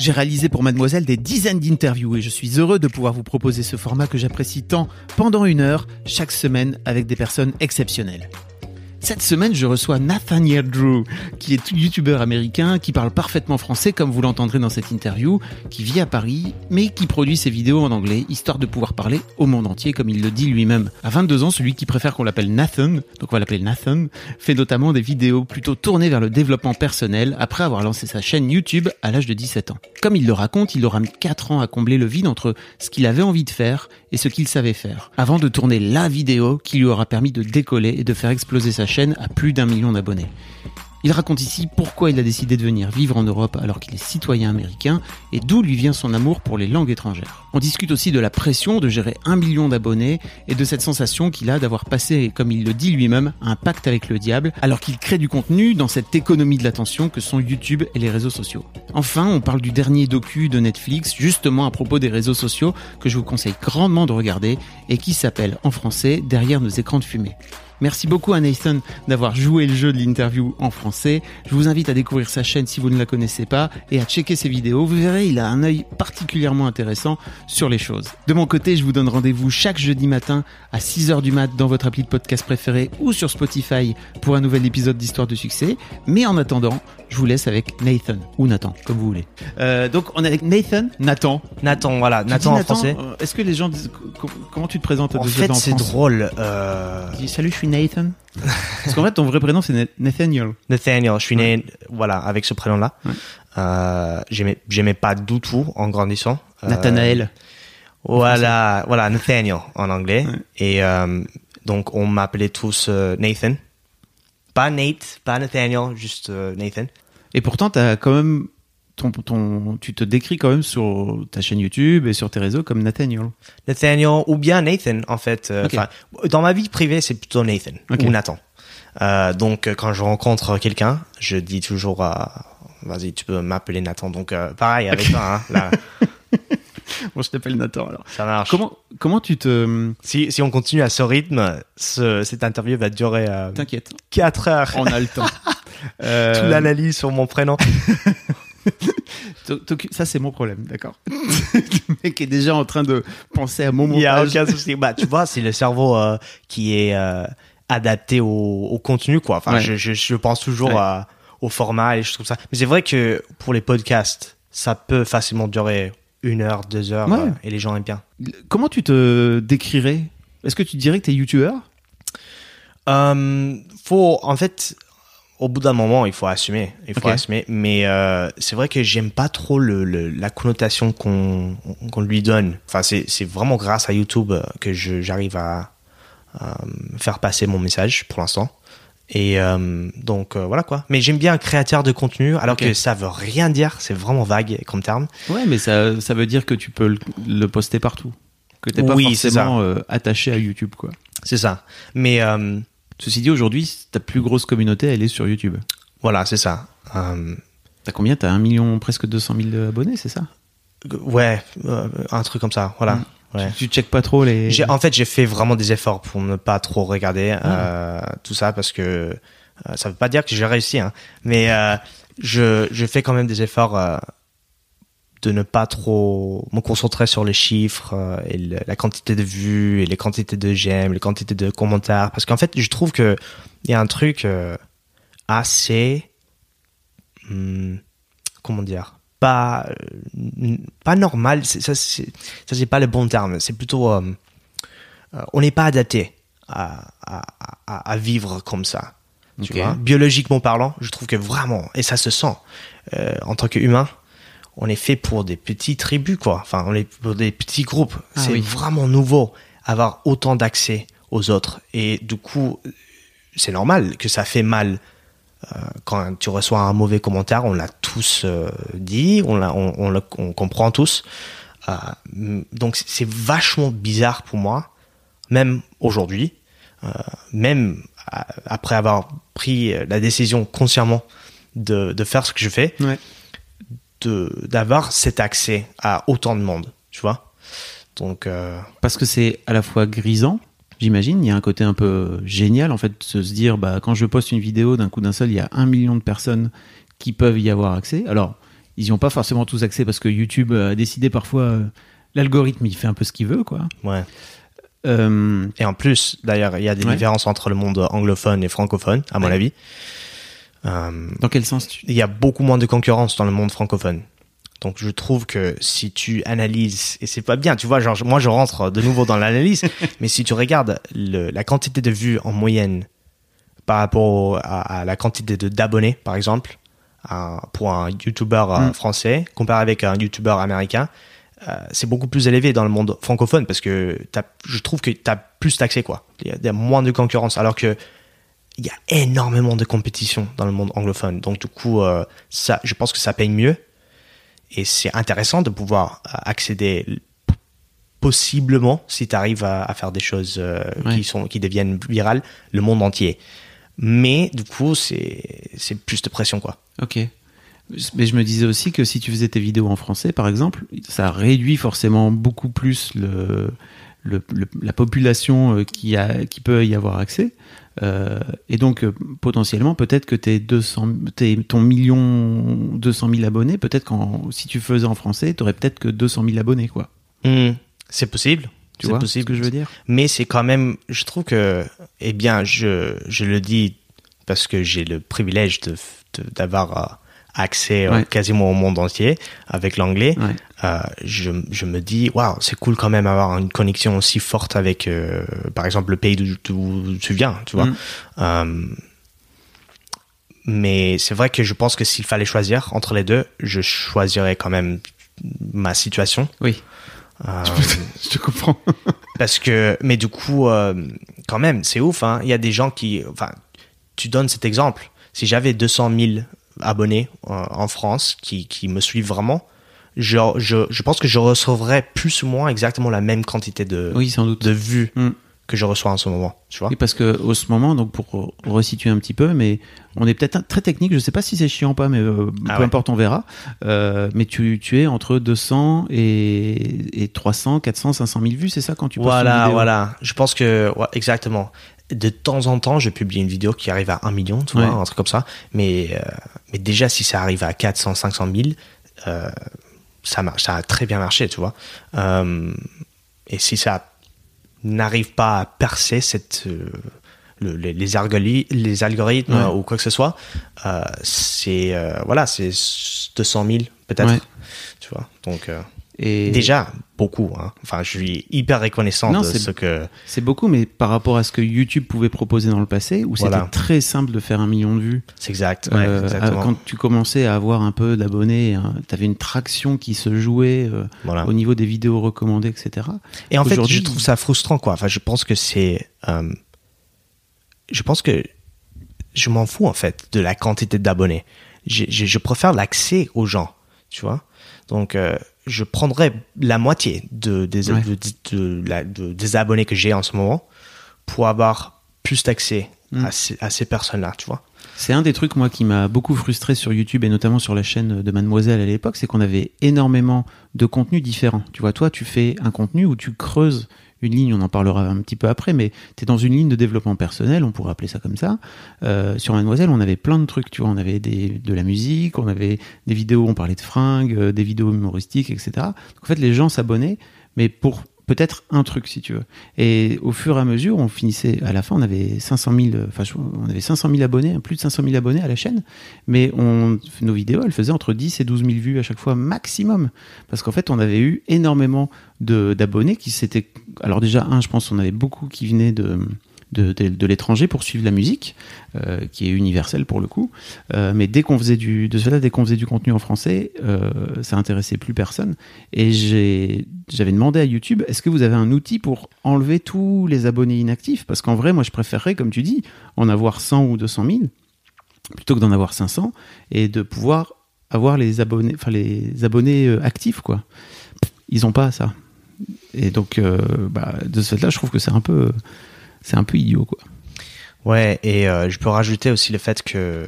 J'ai réalisé pour Mademoiselle des dizaines d'interviews et je suis heureux de pouvoir vous proposer ce format que j'apprécie tant pendant une heure chaque semaine avec des personnes exceptionnelles. Cette semaine, je reçois Nathaniel Drew, qui est youtubeur américain, qui parle parfaitement français, comme vous l'entendrez dans cette interview, qui vit à Paris, mais qui produit ses vidéos en anglais, histoire de pouvoir parler au monde entier, comme il le dit lui-même. À 22 ans, celui qui préfère qu'on l'appelle Nathan, donc on va l'appeler Nathan, fait notamment des vidéos plutôt tournées vers le développement personnel, après avoir lancé sa chaîne YouTube à l'âge de 17 ans. Comme il le raconte, il aura mis 4 ans à combler le vide entre ce qu'il avait envie de faire et ce qu'il savait faire, avant de tourner la vidéo qui lui aura permis de décoller et de faire exploser sa chaîne à plus d'un million d'abonnés. Il raconte ici pourquoi il a décidé de venir vivre en Europe alors qu'il est citoyen américain et d'où lui vient son amour pour les langues étrangères. On discute aussi de la pression de gérer un million d'abonnés et de cette sensation qu'il a d'avoir passé, comme il le dit lui-même, un pacte avec le diable alors qu'il crée du contenu dans cette économie de l'attention que sont YouTube et les réseaux sociaux. Enfin, on parle du dernier docu de Netflix justement à propos des réseaux sociaux que je vous conseille grandement de regarder et qui s'appelle en français Derrière nos écrans de fumée. Merci beaucoup à Nathan d'avoir joué le jeu de l'interview en français. Je vous invite à découvrir sa chaîne si vous ne la connaissez pas et à checker ses vidéos. Vous verrez, il a un œil particulièrement intéressant sur les choses. De mon côté, je vous donne rendez-vous chaque jeudi matin à 6h du mat dans votre appli de podcast préféré ou sur Spotify pour un nouvel épisode d'Histoire de succès. Mais en attendant, je vous laisse avec Nathan ou Nathan, comme vous voulez. Euh, donc on est avec Nathan, Nathan. Nathan, voilà, Tu Nathan en français. euh, Est-ce que les gens disent co- comment tu te présentes En déjà fait, en c'est drôle. Euh, dis salut, je suis Nathan. Parce qu'en fait, ton vrai prénom c'est Na- Nathaniel. Nathaniel, je suis né, voilà, avec ce prénom-là. Ouais. Euh, j'aimais, j'aimais pas du tout en grandissant. Euh, Nathanaël. Voilà, voilà, Nathaniel en anglais. Ouais. Et euh, donc, on m'appelait tous euh, Nathan. Pas Nate, pas Nathaniel, juste Nathan. Et pourtant, t'as quand même ton, ton, tu te décris quand même sur ta chaîne YouTube et sur tes réseaux comme Nathaniel. Nathaniel ou bien Nathan, en fait. Euh, Dans ma vie privée, c'est plutôt Nathan ou Nathan. Euh, donc, euh, quand je rencontre quelqu'un, je dis toujours, euh, vas-y, tu peux m'appeler Nathan. Donc, euh, pareil avec toi, hein, là, Bon, je t'appelle Nathan alors. ça marche. Comment, comment tu te, Si, si on continue à ce rythme, ce, cette interview va durer t'inquiètes, 4 heures. on a le temps. Toute l'analyse sur mon prénom. ça c'est mon problème, d'accord? le mec est déjà en train de penser à mon Il y a montage. aucun souci. Bah, tu vois, c'est le cerveau euh, qui est euh, adapté au, au contenu, quoi. Enfin, Ouais. je, je, je pense toujours Ouais. à- au format et je trouve ça. Mais c'est vrai que pour les podcasts, ça peut facilement durer une heure, deux heures, Ouais. euh, et les gens aiment bien. Comment tu te décrirais? Est-ce que tu dirais que t'es youtubeur? Euh, faut, en fait, au bout d'un moment, il faut assumer. Il faut assumer. Mais euh, c'est vrai que j'aime pas trop le, le- la connotation qu'on qu'on lui donne. Enfin, c'est vraiment grâce à YouTube euh, que j'arrive à, à faire passer mon message pour l'instant. Et euh, donc euh, voilà quoi. Mais j'aime bien un créateur de contenu, alors que ça veut rien dire. C'est vraiment vague comme terme. Ouais, mais ça, ça veut dire que tu peux le, le poster partout. Que t'es pas Oui, forcément attaché à YouTube, quoi. C'est ça. Mais Ceci dit, aujourd'hui, ta plus grosse communauté, elle est sur YouTube. voilà, c'est ça. Euh, T'as combien? T'as un million, presque 200 000 abonnés, c'est ça? ouais, euh, un truc comme ça. Voilà. Mm. Ouais. Tu, tu checkes pas trop les. J'ai, en fait, j'ai fait vraiment des efforts pour ne pas trop regarder Ah. euh, tout ça parce que euh, ça veut pas dire que j'ai réussi, hein, mais euh, je, je fais quand même des efforts euh, de ne pas trop me concentrer sur les chiffres euh, et le- la quantité de vues et les quantités de j'aime, les quantités de commentaires, parce qu'en fait, je trouve que il y a un truc euh, assez, hum, comment dire, pas euh, pas normal. Ça c'est ça c'est pas le bon terme. C'est plutôt, euh, on n'est pas adapté à, à, à, à vivre comme ça. Tu vois, biologiquement parlant, je trouve que vraiment, et ça se sent, euh, en tant qu'humain, on est fait pour des petits tribus, quoi. Enfin, on est pour des petits groupes. Ah c'est oui. vraiment nouveau avoir autant d'accès aux autres. Et du coup, c'est normal que ça fait mal euh, quand tu reçois un mauvais commentaire. On l'a tous euh, dit, on, l'a, on, on le- on comprend tous. Euh, donc c'est vachement bizarre pour moi, même aujourd'hui, même après avoir pris la décision consciemment de, de faire ce que je fais, Ouais. D'avoir cet accès à autant de monde, tu vois. Donc euh, Parce que c'est à la fois grisant, j'imagine. Il y a un côté un peu génial, en fait, de se dire, bah, quand je poste une vidéo, d'un coup d'un seul, il y a un million de personnes qui peuvent y avoir accès. Alors, ils n'y ont pas forcément tous accès parce que YouTube a décidé parfois, euh, l'algorithme, il fait un peu ce qu'il veut, quoi. ouais. Euh, Et en plus, d'ailleurs, il y a des Ouais. différences entre le monde anglophone et francophone, à mon Ouais. avis. Euh, dans quel sens tu... il y a beaucoup moins de concurrence dans le monde francophone. Donc je trouve que si tu analyses, et c'est pas bien, tu vois, genre moi je rentre de nouveau dans l'analyse, mais si tu regardes le- la quantité de vues en moyenne par rapport à, à la quantité d'abonnés, par exemple, à- pour un YouTuber euh, Mm. français, comparé avec un YouTuber américain, euh, c'est beaucoup plus élevé dans le monde francophone parce que je trouve que tu as plus d'accès, quoi. Il y, a, il y a moins de concurrence, alors que il y a énormément de compétition dans le monde anglophone. Donc du coup, euh, ça, je pense que ça paye mieux et c'est intéressant de pouvoir euh, accéder possiblement si tu arrives à, à faire des choses euh, Ouais. qui sont qui deviennent virales le monde entier. Mais du coup, c'est plus de pression quoi. Ok. Mais je me disais aussi que si tu faisais tes vidéos en français, par exemple, ça réduit forcément beaucoup plus le, le- le- la population qui, a, qui peut y avoir accès. Euh, et donc, euh, potentiellement, peut-être que tes 200, tes- ton million 200 000 abonnés, peut-être qu'en si tu faisais en français, tu aurais peut-être que 200 000 abonnés, quoi. Hmm, c'est possible. Tu C'est vois possible. ce que je veux dire? Mais c'est quand même, je trouve que, eh bien, je, je le dis parce que j'ai le privilège de, de- d'avoir euh, accès euh, Ouais. quasiment au monde entier avec l'anglais. Ouais. Euh, je, je me dis, waouh, c'est cool quand même avoir une connexion aussi forte avec, euh, par exemple, le pays d'où tu viens, tu vois. Mm. Euh, mais c'est vrai que je pense que s'il fallait choisir entre les deux, je choisirais quand même ma situation. Oui, je te comprends. parce que, mais du coup, quand même, c'est ouf. Hein. Il y a des gens qui, enfin, tu donnes cet exemple. Si j'avais 200 000 abonnés en France qui, qui me suivent vraiment, je, je, je pense que je recevrais plus ou moins exactement la même quantité de, oui, sans doute. de vues Mm. que je reçois en ce moment. Tu vois Oui, parce que au ce moment, donc pour resituer un petit peu, mais on est peut-être très technique. Je sais pas si c'est chiant ou pas, mais euh, Ah peu ouais. importe, on verra. Euh, mais tu, tu es entre 200 et, et 300, 400, 500 000 vues, c'est ça quand tu postes Voilà, voilà. Je pense que, ouais, exactement. De temps en temps, je publie une vidéo qui arrive à 1 million, tu vois, Ouais. un truc comme ça. Mais, euh, mais déjà, si ça arrive à 400, 500 000, euh, ça a très bien marché, tu vois. Euh, et si ça n'arrive pas à percer cette, euh, le- les, les, algori- les algorithmes Ouais. ou quoi que ce soit, euh, c'est, voilà, c'est 200 000 peut-être, Ouais. tu vois. Donc, Et Déjà, beaucoup. Hein. Enfin, je suis hyper reconnaissant Non, de ce que. c'est beaucoup, mais par rapport à ce que YouTube pouvait proposer dans le passé, où Voilà. c'était très simple de faire un million de vues. C'est exact. Ouais, euh, exactement. quand tu commençais à avoir un peu d'abonnés, tu avais une traction qui se jouait euh, Voilà. au niveau des vidéos recommandées, etc. Et en fait, je trouve ça frustrant, quoi. Enfin, je pense que c'est. euh, je pense que je m'en fous, en fait, de la quantité d'abonnés. Je, je, je préfère l'accès aux gens, tu vois. Donc, euh, je prendrais la moitié de, des, Ouais. de- de la- de- des abonnés que j'ai en ce moment pour avoir plus d'accès Mm. à ces, à ces personnes-là, tu vois. C'est un des trucs, moi, qui m'a beaucoup frustré sur YouTube et notamment sur la chaîne de Mademoiselle à l'époque, c'est qu'on avait énormément de contenus différents. Tu vois, toi, tu fais un contenu où tu creuses une ligne, on en parlera un petit peu après, mais tu es dans une ligne de développement personnel, on pourrait appeler ça comme ça. Euh, sur Mademoiselle, on avait plein de trucs, tu vois, on avait de la musique, on avait des vidéos, on parlait de fringues, euh, des vidéos humoristiques, etc. Donc, en fait, les gens s'abonnaient, mais pour peut-être un truc si tu veux. Et au fur et à mesure, on finissait à la fin, on avait 500 000, enfin on avait 500 000 abonnés, plus de 500 000 abonnés à la chaîne, mais nos vidéos, elles faisaient entre 10 et 12 000 vues à chaque fois maximum, parce qu'en fait, on avait eu énormément d'abonnés qui s'étaient, alors déjà un, je pense, on avait beaucoup qui venaient de de, de, l'étranger pour suivre la musique, euh, qui est universelle pour le coup. Euh, mais dès qu'on faisait du, de cela, dès qu'on faisait du contenu en français, euh, ça intéressait plus personne. Et j'avais demandé à YouTube, est-ce que vous avez un outil pour enlever tous les abonnés inactifs? Parce qu'en vrai, moi, je préférerais, comme tu dis, en avoir 100 ou 200 000 plutôt que d'en avoir 500 et de pouvoir avoir les abonnés, enfin les abonnés actifs, quoi. Ils ont pas ça. Et donc, bah, de ce fait-là, je trouve que c'est un peu c'est un peu idiot, quoi. Ouais, et euh, je peux rajouter aussi le fait que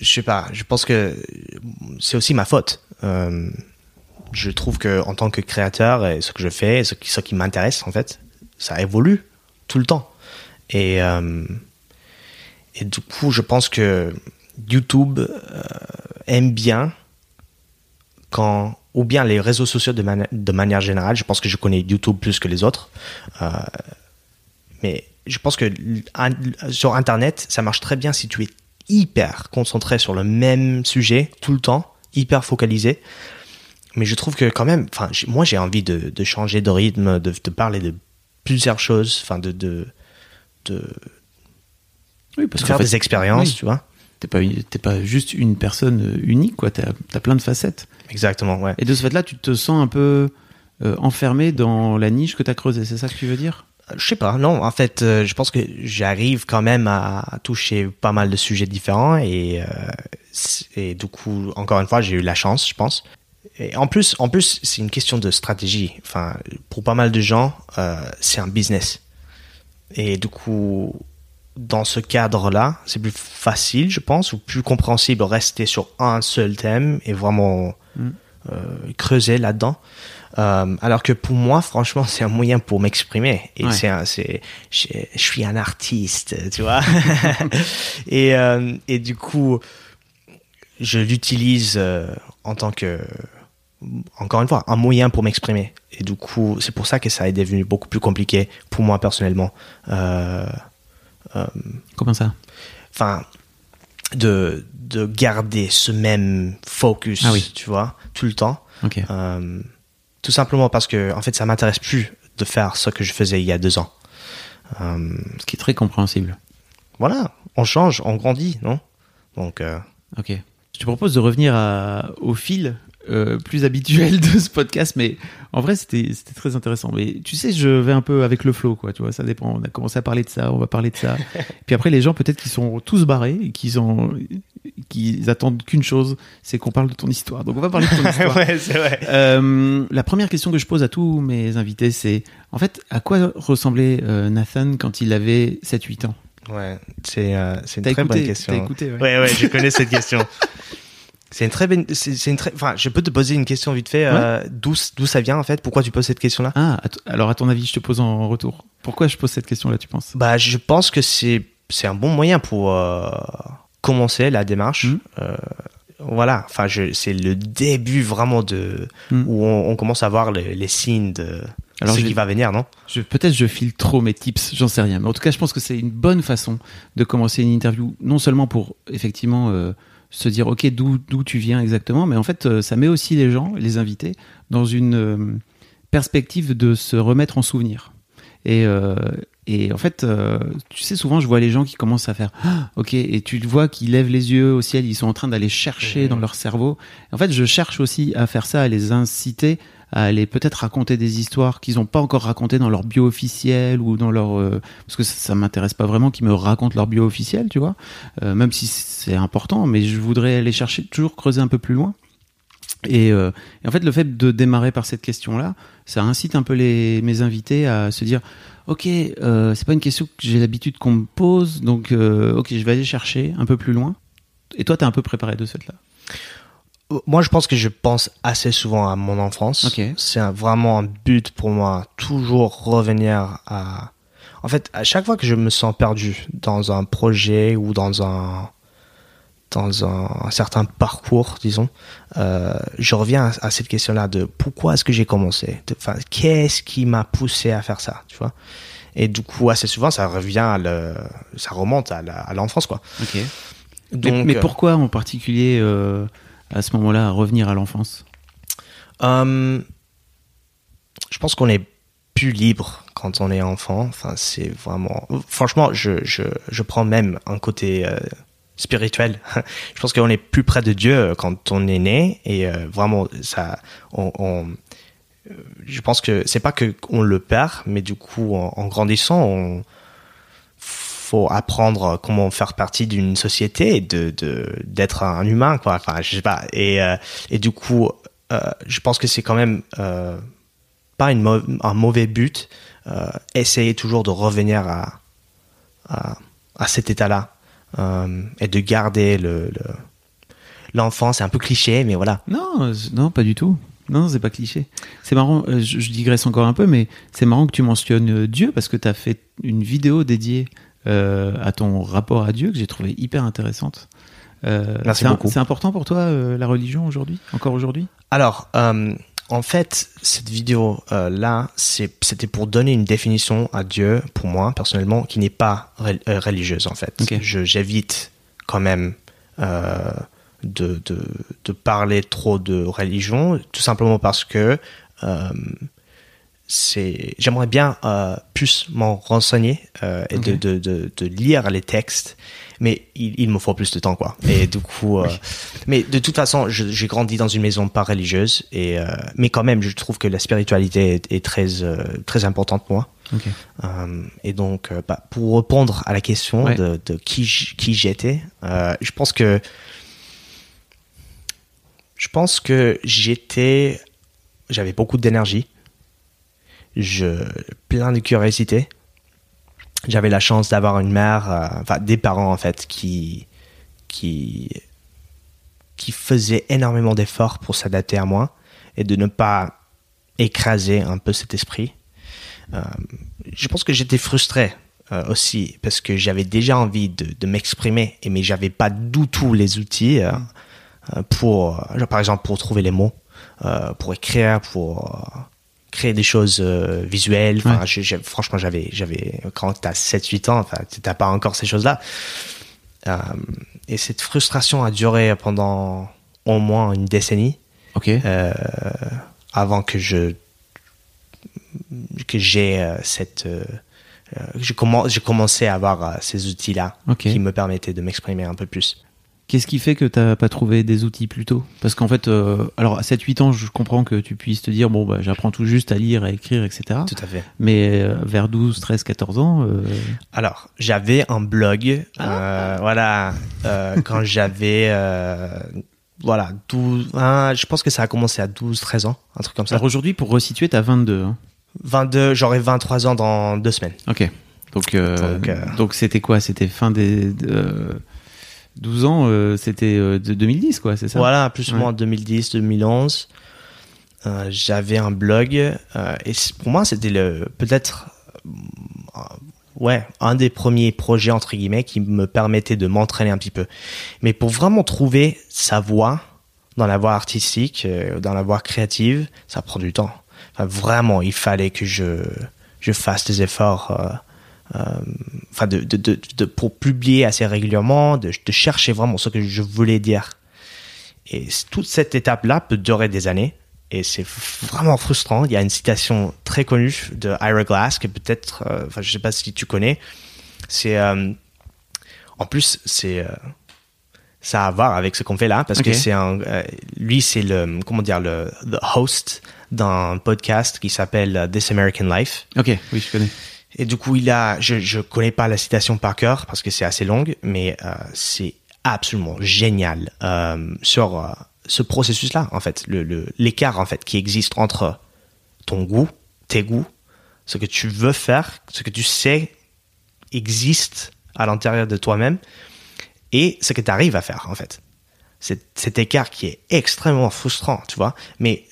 je sais pas, je pense que c'est aussi ma faute. Euh, je trouve que en tant que créateur, et ce que je fais, ce qui, ce qui m'intéresse en fait, ça évolue tout le temps. Et euh, et du coup, je pense que YouTube aime bien quand ou bien les réseaux sociaux de, de, manière générale. Je pense que je connais YouTube plus que les autres. Euh, mais je pense que sur Internet, ça marche très bien si tu es hyper concentré sur le même sujet tout le temps, hyper focalisé. Mais je trouve que quand même, enfin, moi j'ai envie de, de, changer de rythme, de, de, parler de plusieurs choses, enfin, de, de, de, oui, parce faire des expériences, tu vois. T'es pas, pas juste une personne unique, quoi. T'as as plein de facettes. Exactement, ouais. Et de ce fait-là, tu te sens un peu euh, enfermé dans la niche que tu as creusée, c'est ça que tu veux dire? Euh, Je sais pas, non. En fait, euh, je pense que j'arrive quand même à, toucher pas mal de sujets différents et, et du coup, encore une fois, j'ai eu la chance, je pense. Et en plus, en plus, c'est une question de stratégie. Enfin, pour pas mal de gens, c'est un business. Et du coup, dans ce cadre-là, c'est plus facile, je pense, ou plus compréhensible rester sur un seul thème et vraiment mm. euh, creuser là-dedans. Euh, alors que pour moi, franchement, c'est un moyen pour m'exprimer. Et c'est, c'est, je, suis un artiste, tu vois. et, euh, et du coup, je l'utilise en tant que, encore une fois, un moyen pour m'exprimer. Et du coup, c'est pour ça que ça est devenu beaucoup plus compliqué pour moi personnellement. Euh, Comment ça? Enfin, de, de garder ce même focus, ah oui. tu vois, tout le temps. Euh, tout simplement parce que, en fait, ça m'intéresse plus de faire ce que je faisais il y a deux ans. Euh, ce qui est très compréhensible. Voilà, on change, on grandit, non? Donc. Ok. Je te propose de revenir à, au fil euh, plus habituel de ce podcast, mais en vrai, c'était très intéressant. Mais tu sais, je vais un peu avec le flow, quoi. Tu vois, ça dépend. On a commencé à parler de ça, on va parler de ça. Puis après, les gens, peut-être qu'ils sont tous barrés et qu'ils ont, qu'ils attendent qu'une chose, c'est qu'on parle de ton histoire. Donc, on va parler de ton histoire. ouais, vrai. Euh, la première question que je pose à tous mes invités, c'est, en fait, à quoi ressemblait euh, Nathan quand il avait 7-8 ans? Ouais, c'est une très bonne question. Écouté, ouais. ouais, ouais, je connais cette question. C'est une très bonne. C'est une très. Enfin, je peux te poser une question vite fait. Euh, d'où d'où ça vient en fait? Pourquoi tu poses cette question-là? Ah, alors à ton avis, je te pose en retour. Pourquoi je pose cette question-là Tu penses? Bah, je pense que c'est c'est un bon moyen pour euh, commencer la démarche. Hmm. Euh, voilà. Enfin, c'est le début vraiment de hmm. où on, commence à voir les, les signes de. Alors ce qui va venir, non? Peut-être je file trop mes tips, j'en sais rien. Mais en tout cas, je pense que c'est une bonne façon de commencer une interview, non seulement pour effectivement se dire ok d'où d'où tu viens exactement, mais en fait euh, ça met aussi les gens, les invités, dans une euh, perspective de se remettre en souvenir. Et, euh, et en fait, tu sais, souvent je vois les gens qui commencent à faire ah, ok, et tu vois qu'ils lèvent les yeux au ciel, ils sont en train d'aller chercher dans leur cerveau. En fait, je cherche aussi à faire ça, à les inciter à aller peut-être raconter des histoires qu'ils n'ont pas encore racontées dans leur bio officiel ou dans leur euh, parce que ça, ça m'intéresse pas vraiment qu'ils me racontent leur bio officiel tu vois. Euh, même si c'est important mais je voudrais aller chercher toujours creuser un peu plus loin. Et, euh, et, en fait, le fait de démarrer par cette question-là, ça incite un peu les, mes invités à se dire, ok, euh, c'est pas une question que j'ai l'habitude qu'on me pose, donc ok, je vais aller chercher un peu plus loin. Et toi, t'es un peu préparé de cette là moi, je pense que je pense assez souvent à mon enfance. C'est vraiment un but pour moi, toujours revenir à. En fait, à chaque fois que je me sens perdu dans un projet ou dans un dans un, certain parcours, disons, euh, je reviens à, cette question-là de pourquoi est-ce que j'ai commencé? Enfin, qu'est-ce qui m'a poussé à faire ça, tu vois? Et du coup, assez souvent, ça revient, à le, ça remonte à l'enfance, quoi. Ok. Donc, mais, pourquoi en particulier euh, à ce moment-là à revenir à l'enfance Je pense qu'on est plus libre quand on est enfant. Enfin, c'est vraiment. Franchement, je, je, je prends même un côté euh, spirituel. je pense qu'on est plus près de Dieu quand on est né et euh, vraiment ça. On, je pense que c'est pas que on le perd, mais du coup, en, grandissant, on faut apprendre comment faire partie d'une société et de d'être un humain quoi. Enfin, je sais pas. Et euh, et du coup, je pense que c'est quand même pas une un mauvais but euh, essayer toujours de revenir à, à, cet état-là euh, et de garder le, l'enfant. C'est un peu cliché, mais voilà. Non, non, pas du tout. Non, c'est pas cliché. C'est marrant, euh, je, digresse encore un peu, mais c'est marrant que tu mentionnes Dieu parce que tu as fait une vidéo dédiée à ton rapport à Dieu que j'ai trouvé hyper intéressante. Merci beaucoup. C'est important pour toi la religion aujourd'hui, encore aujourd'hui? Alors, en fait, cette vidéo euh, là, c'était pour donner une définition à Dieu, pour moi personnellement, qui n'est pas euh, religieuse en fait. J'évite quand même euh, de, de, parler trop de religion, tout simplement parce que c'est, j'aimerais bien plus m'en renseigner et de, de, de, lire les textes mais il, me faut plus de temps quoi. Et du coup euh, mais de toute façon j'ai grandi dans une maison pas religieuse et euh, mais quand même je trouve que la spiritualité est, très euh, très importante pour moi. Et donc bah, pour répondre à la question de, de, qui qui j'étais je pense que je pense que j'étais j'avais beaucoup d'énergie je plein de curiosité j'avais la chance d'avoir une mère, euh, enfin des parents en fait, qui qui qui faisaient énormément d'efforts pour s'adapter à moi et de ne pas écraser un peu cet esprit. Euh, je pense que j'étais frustré euh, aussi parce que j'avais déjà envie de, m'exprimer mais j'avais pas du tout les outils pour, par exemple, pour trouver les mots, pour écrire, pour créer des choses euh, visuelles. Enfin, franchement, j'avais, j'avais, quand t'as 7-8 ans, enfin, t'as pas encore ces choses-là. Euh, et cette frustration a duré pendant au moins une décennie. Ok. Euh, avant que je, que j'ai cette, j'ai commencé à avoir ces outils-là qui me permettaient de m'exprimer un peu plus. Qu'est-ce qui fait que tu n'as pas trouvé des outils plus tôt? Parce qu'en fait, euh, alors à 7-8 ans, je comprends que tu puisses te dire, bon, bah, j'apprends tout juste à lire, à écrire, etc. Tout à fait. Mais euh, vers 12, 13, 14 ans... Euh, alors, j'avais un blog, ah. voilà, quand j'avais... voilà, 12, hein, je pense que ça a commencé à 12, 13 ans, un truc comme ça. Alors aujourd'hui, pour resituer, tu as 22. Hein. 22, j'aurai 23 ans dans deux semaines. Ok. Donc, donc, c'était quoi? C'était fin des... 12 ans, euh, c'était euh, de 2010, quoi, c'est ça? Voilà, plus ou moins 2010, 2011. Euh, j'avais un blog et pour moi, c'était le peut-être ouais, un des premiers projets entre guillemets qui me permettait de m'entraîner un petit peu. Mais pour vraiment trouver sa voie dans la voie artistique, dans la voie créative, ça prend du temps. vraiment, il fallait que je je fasse des efforts enfin de, de, de, pour publier assez régulièrement, de, de, chercher vraiment ce que je voulais dire. Et toute cette étape-là peut durer des années. Et c'est vraiment frustrant. Il y a une citation très connue de Ira Glass que peut-être, euh, enfin je sais pas si tu connais. C'est, euh, en plus c'est, ça a à voir avec ce qu'on fait là parce que c'est un, lui c'est le, comment dire le the host d'un podcast qui s'appelle This American Life. Ok, oui je connais. Et du coup, il a, je, je connais pas la citation par cœur parce que c'est assez longue, mais euh, c'est absolument génial euh, sur euh, ce processus-là, en fait, le l'écart en fait qui existe entre ton goût, tes goûts, ce que tu veux faire, ce que tu sais existe à l'intérieur de toi-même, et ce que tu arrives à faire, en fait. Cet, écart qui est extrêmement frustrant, tu vois. Mais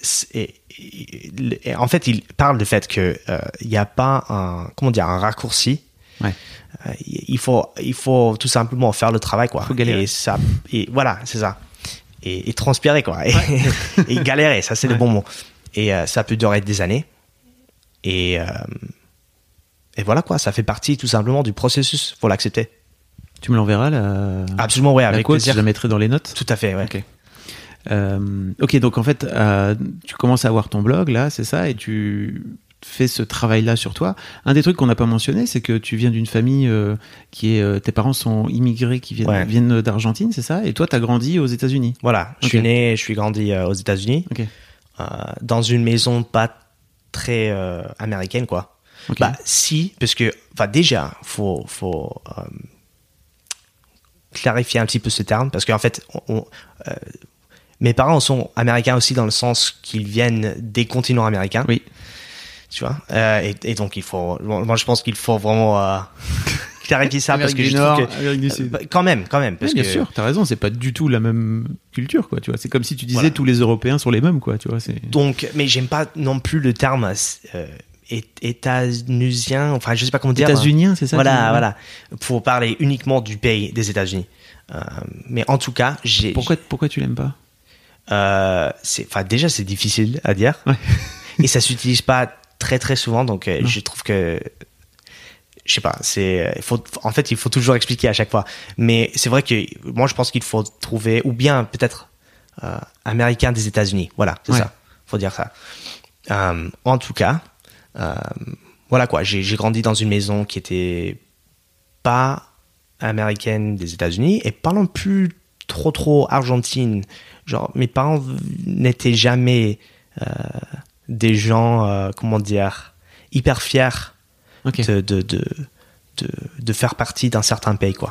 en fait, il parle du fait que il euh, n'y a pas un comment dire un raccourci Ouais. Euh, il faut, il faut tout simplement faire le travail, quoi. Faut galérer. Et ça, et voilà, c'est ça. Et, et transpirer, quoi. Et, et galérer, ça, c'est le bon mot. Et euh, ça peut durer des années. Et, euh, et voilà, quoi. Ça fait partie tout simplement du processus. Faut l'accepter. Tu me l'enverras la, Absolument, ouais, la avec quote, plaisir. je la mettrai dans les notes. Tout à fait, ouais. Ok. Euh, ok, donc en fait, euh, tu commences à avoir ton blog là, c'est ça, et tu fais ce travail-là sur toi. Un des trucs qu'on n'a pas mentionné, c'est que tu viens d'une famille euh, qui est, tes parents sont immigrés, qui viennent, Ouais. viennent d'Argentine, c'est ça, et toi, t'as grandi aux États-Unis. Voilà, je suis né, je suis grandi aux États-Unis, dans une maison pas très américaine, quoi. Bah, si, parce que, enfin, déjà, faut, faut clarifier un petit peu ce terme, parce qu'en fait, on- on, euh, mes parents sont américains aussi dans le sens qu'ils viennent des continents américains, Oui. tu vois. Euh, et, et donc, il faut, moi, je pense qu'il faut vraiment euh, clarifier ça, parce que du je Nord, trouve que, Amérique du Sud. quand même, quand même, parce Oui, bien que, sûr, t'as raison, c'est pas du tout la même culture, quoi. Tu vois, c'est comme si tu disais Voilà. tous les Européens sont les mêmes, quoi. Tu vois, c'est. Donc, mais j'aime pas non plus le terme euh, é- états-unusien, enfin, je sais pas comment dire. États-Uniens, c'est ça Voilà, voilà. Pour parler uniquement du pays des États-Unis. Euh, mais en tout cas, j'ai. Pourquoi, pourquoi tu l'aimes pas? Euh, enfin, déjà, c'est difficile à dire. Ouais. et ça s'utilise pas très, très souvent. Donc, euh, je trouve que. Je sais pas, c'est. Faut, en fait, il faut toujours expliquer à chaque fois. Mais c'est vrai que moi, je pense qu'il faut trouver. Ou bien, peut-être. euh, américain des États-Unis. Voilà, c'est Ouais. ça. Faut dire ça. Euh, en tout cas, euh, voilà quoi. J'ai, grandi dans une maison qui était pas américaine des États-Unis et pas non plus trop trop argentine. Genre, mes parents n'étaient jamais euh, des gens, euh, comment dire, hyper fiers de, de, de, de faire partie d'un certain pays, quoi.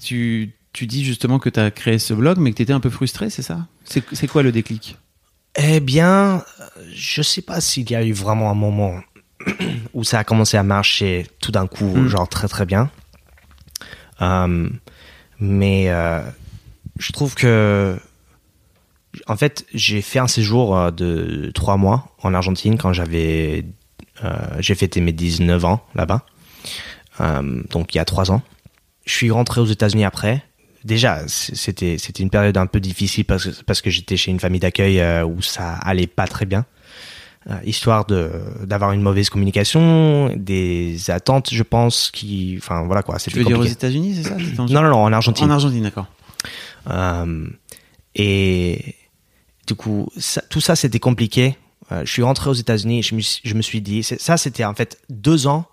Tu, tu dis justement que tu as créé ce blog, mais que tu étais un peu frustré, c'est ça? C'est, quoi le déclic? Eh bien, je sais pas s'il y a eu vraiment un moment où ça a commencé à marcher tout d'un coup, Mm. genre très très bien. Euh, mais euh, je trouve que, en fait, j'ai fait un séjour euh, de trois mois en Argentine quand j'avais, euh, j'ai fêté mes 19 ans là-bas. Donc il y a trois ans. Je suis rentré aux États-Unis après. Déjà, c'était c'était une période un peu difficile parce que parce que j'étais chez une famille d'accueil euh, où ça allait pas très bien. Euh, histoire de d'avoir une mauvaise communication, des attentes, je pense, qui, enfin voilà quoi, Tu veux dire aux compliqué. États-Unis, c'est ça Non, non, non, en Argentine. En Argentine, d'accord. Euh, et du coup, ça- tout ça, c'était compliqué. Euh, je suis rentré aux États-Unis et je me, suis- je me suis dit, ça, c'était en fait deux ans.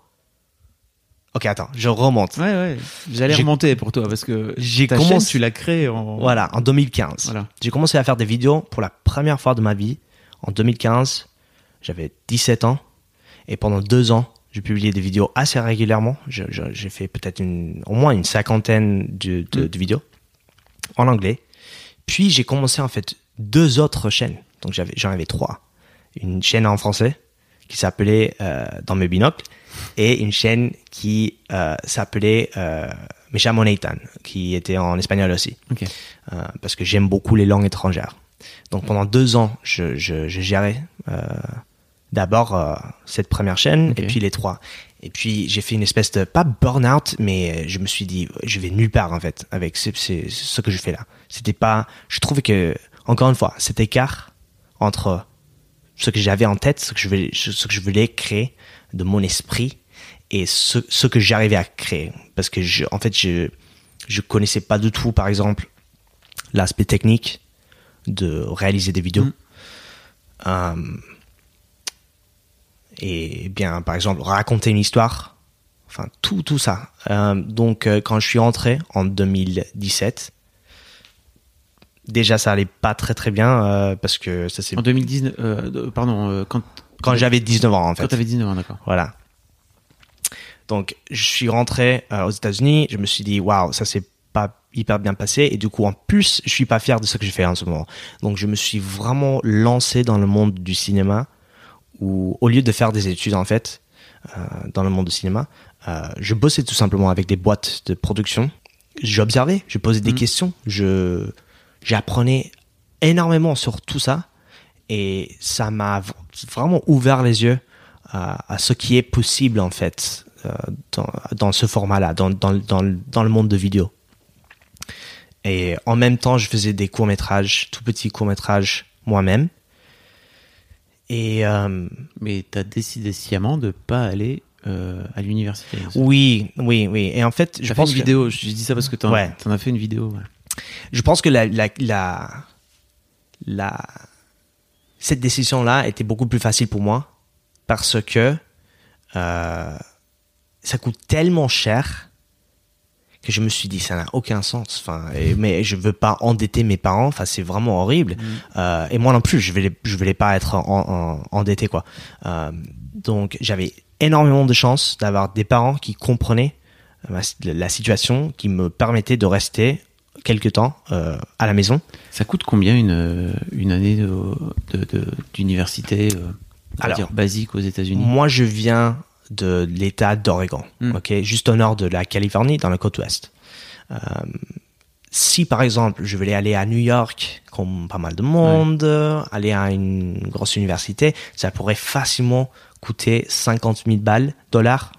Ok, attends, je remonte. Ouais, ouais. J'allais remonter pour toi parce que J'ai commencé- chaîne, tu l'as créée en. Voilà, en 2015. Voilà. J'ai commencé à faire des vidéos pour la première fois de ma vie en 2015. J'avais 17 ans et pendant deux ans, j'ai publié des vidéos assez régulièrement. J'ai fait peut-être au moins une cinquantaine de, de- Mm. de vidéos en anglais. Puis j'ai commencé en fait deux autres chaînes. Donc j'en avais trois. Une chaîne en français qui s'appelait euh, Dans mes binocles et une chaîne qui euh, s'appelait euh, Nathan, qui était en espagnol aussi euh, parce que j'aime beaucoup les langues étrangères. Donc pendant deux ans, je, je, je gérais euh, d'abord cette première chaîne et puis les trois. Et puis j'ai fait une espèce de pas burn-out, mais je me suis dit je vais nulle part en fait avec ce, ce, ce que je fais là. C'était pas, je trouvais que encore une fois cet écart entre ce que j'avais en tête, ce que je voulais, ce que je voulais créer de mon esprit et ce, ce que j'arrivais à créer. Parce que je, en fait, je, je connaissais pas du tout, par exemple, l'aspect technique de réaliser des vidéos. Mm. Euh, et bien, par exemple, raconter une histoire. Enfin, tout, tout ça. Euh, donc, euh, quand je suis rentré en 2017, déjà, ça allait pas très très bien euh, parce que ça c'est En 2019, euh, pardon, euh, quand, quand j'avais 19 ans en fait. quand t'avais 19 ans, d'accord. Voilà. Donc, je suis rentré aux États-Unis. Je me suis dit, waouh, ça s'est pas hyper bien passé. Et du coup, en plus, je suis pas fier de ce que je fais en ce moment. Donc, je me suis vraiment lancé dans le monde du cinéma, où au lieu de faire des études en fait dans le monde du cinéma, je bossais tout simplement avec des boîtes de production. J'observais, je posais des Mhm. questions, je j'apprenais énormément sur tout ça et ça m'a vraiment ouvert les yeux à, à ce qui est possible en fait euh, dans, dans ce format-là, dans, dans, dans, le- monde de vidéo. Et en même temps, je faisais des courts-métrages, tout petits courts-métrages moi-même. Et euh, Mais tu as décidé sciemment de pas aller euh, à l'université. oui, oui, oui. Et en fait, je J'ai fait pense une que- vidéo, je dis ça parce que Ouais. en as fait une vidéo. ouais. Je pense que la, la, la, la- cette décision-là était beaucoup plus facile pour moi parce que euh, ça coûte tellement cher que je me suis dit ça n'a aucun sens. Enfin, et- mais je veux pas endetter mes parents. Enfin, c'est vraiment horrible. Euh, et moi non plus, je vais je voulais pas être en, en- endetté quoi. Euh, donc j'avais énormément de chance d'avoir des parents qui comprenaient la situation, qui me permettaient de rester quelque temps euh, à la maison. Ça coûte combien une, euh, une année de- de- de- d'université euh, Alors, dire basique aux États-Unis? Moi, je viens de l'État d'Oregon, Mm. ok, juste au nord de la Californie, dans la côte ouest. Euh, si par exemple, je voulais aller à New York, comme pas mal de monde, aller à une grosse université, ça pourrait facilement coûter 50 000 balles, dollars,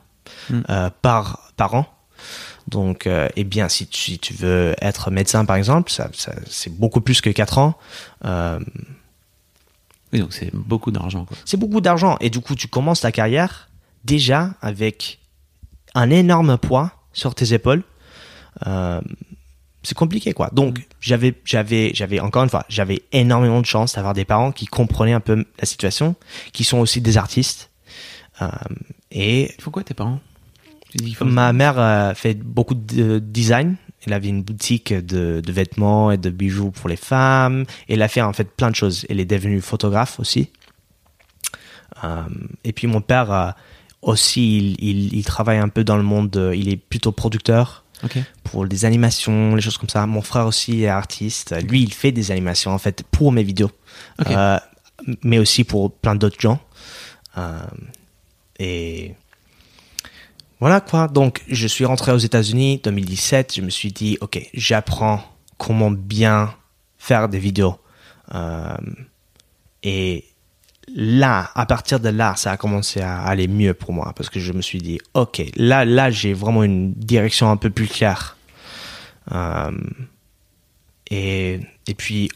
Mm. euh, par par an. Donc, euh, eh bien, si tu, si tu veux être médecin, par exemple, ça, ça- c'est beaucoup plus que 4 ans. Euh, Oui, donc c'est beaucoup d'argent. c'est beaucoup d'argent. Et du coup, tu commences ta carrière déjà avec un énorme poids sur tes épaules. Euh, c'est compliqué, quoi. Donc, j'avais, j'avais, j'avais, encore une fois, j'avais énormément de chance d'avoir des parents qui comprenaient un peu la situation, qui sont aussi des artistes. Et Il faut quoi tes parents Tu dis qu'il faut- Ma mère euh, fait beaucoup de design. Elle avait une boutique de, de vêtements et de bijoux pour les femmes. Elle a fait en fait plein de choses. Elle est devenue photographe aussi. Euh, et puis mon père euh, aussi, il, il, il travaille un peu dans le monde. de- il est plutôt producteur pour des animations, les choses comme ça. Mon frère aussi est artiste. Lui, il fait des animations en fait pour mes vidéos. Euh, mais aussi pour plein d'autres gens. Euh, et voilà quoi. Donc, je suis rentré aux États-Unis 2017. Je me suis dit, ok, j'apprends comment bien faire des vidéos. Euh, et là, à partir de là, ça a commencé à aller mieux pour moi parce que je me suis dit, ok, là, là, j'ai vraiment une direction un peu plus claire. Euh, et, et puis,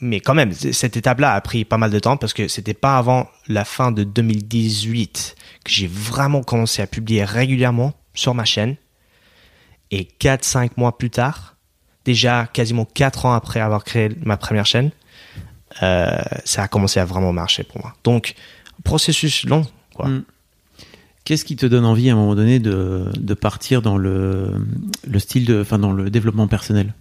mais quand même, cette étape-là a pris pas mal de temps parce que c'était pas avant la fin de 2018 que j'ai vraiment commencé à publier régulièrement sur ma chaîne. Et 4-5 mois plus tard, déjà quasiment 4 ans après avoir créé ma première chaîne, euh, ça a commencé à vraiment marcher pour moi. Donc, processus long, quoi. Mm. Qu'est-ce qui te donne envie à un moment donné de, de partir dans le, le style de, enfin dans le développement personnel?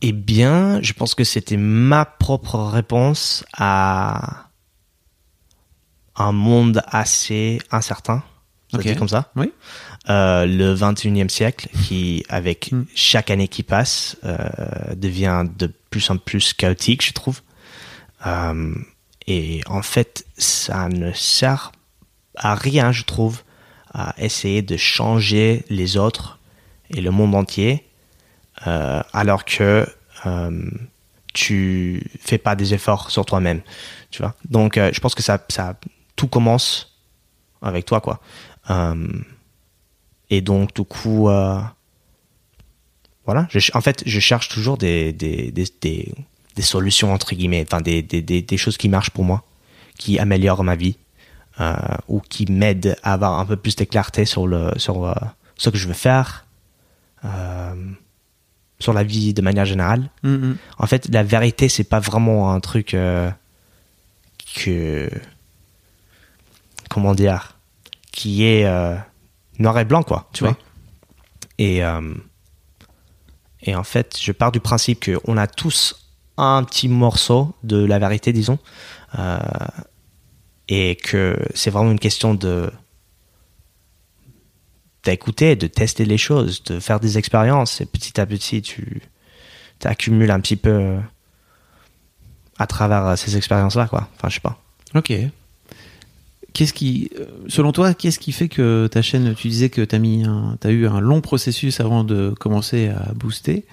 Eh bien, je pense que c'était ma propre réponse à un monde assez incertain. Ça dit comme ça Oui. Euh, le 21e siècle qui, avec Mm. chaque année qui passe, euh, devient de plus en plus chaotique, je trouve. Euh, et en fait, ça ne sert à rien, je trouve, à essayer de changer les autres et le monde entier, alors que tu fais pas des efforts sur toi-même, tu vois. Donc, je pense que ça, ça, tout commence avec toi, quoi. Euh, et donc, du coup, euh, voilà. Je, en fait, je cherche toujours des, des, des, des, des solutions, entre guillemets, enfin, des, des, des, des choses qui marchent pour moi, qui améliorent ma vie, euh, ou qui m'aident à avoir un peu plus de clarté sur, le, sur ce que je veux faire, sur la vie de manière générale. Mm, En fait, la vérité, c'est pas vraiment un truc que. Comment dire Qui est euh, noir et blanc, quoi, tu vois. Et, euh, et en fait, je pars du principe qu'on a tous un petit morceau de la vérité, disons. euh, et que c'est vraiment une question de d'écouter, de tester les choses, de faire des expériences. Et petit à petit, tu accumules un petit peu à travers ces expériences-là, quoi. Enfin, je sais pas. Ok. Qu'est-ce qui, euh, selon toi, qu'est-ce qui fait que ta chaîne, tu disais que tu as, as eu un long processus avant de commencer à booster.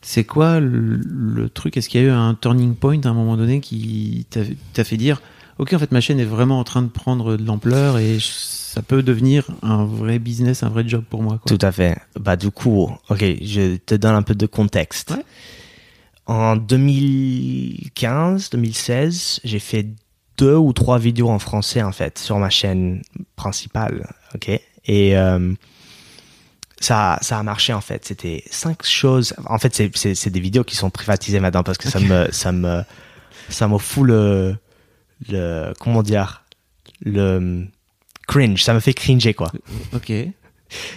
C'est quoi le, truc? Est-ce qu'il y a eu un turning point à un moment donné qui t'a fait dire Ok, en fait, ma chaîne est vraiment en train de prendre de l'ampleur et ça peut devenir un vrai business, un vrai job pour moi. Tout à fait. Bah, du coup, ok, je te donne un peu de contexte. En 2015, 2016, j'ai fait deux ou trois vidéos en français en fait sur ma chaîne principale, ok? Et euh, ça, ça a marché en fait. C'était cinq choses. En fait, c'est des vidéos qui sont privatisées maintenant parce que ça me, ça me, ça me fout le, le, comment dire, le cringe. Ça me fait cringer quoi. Ok.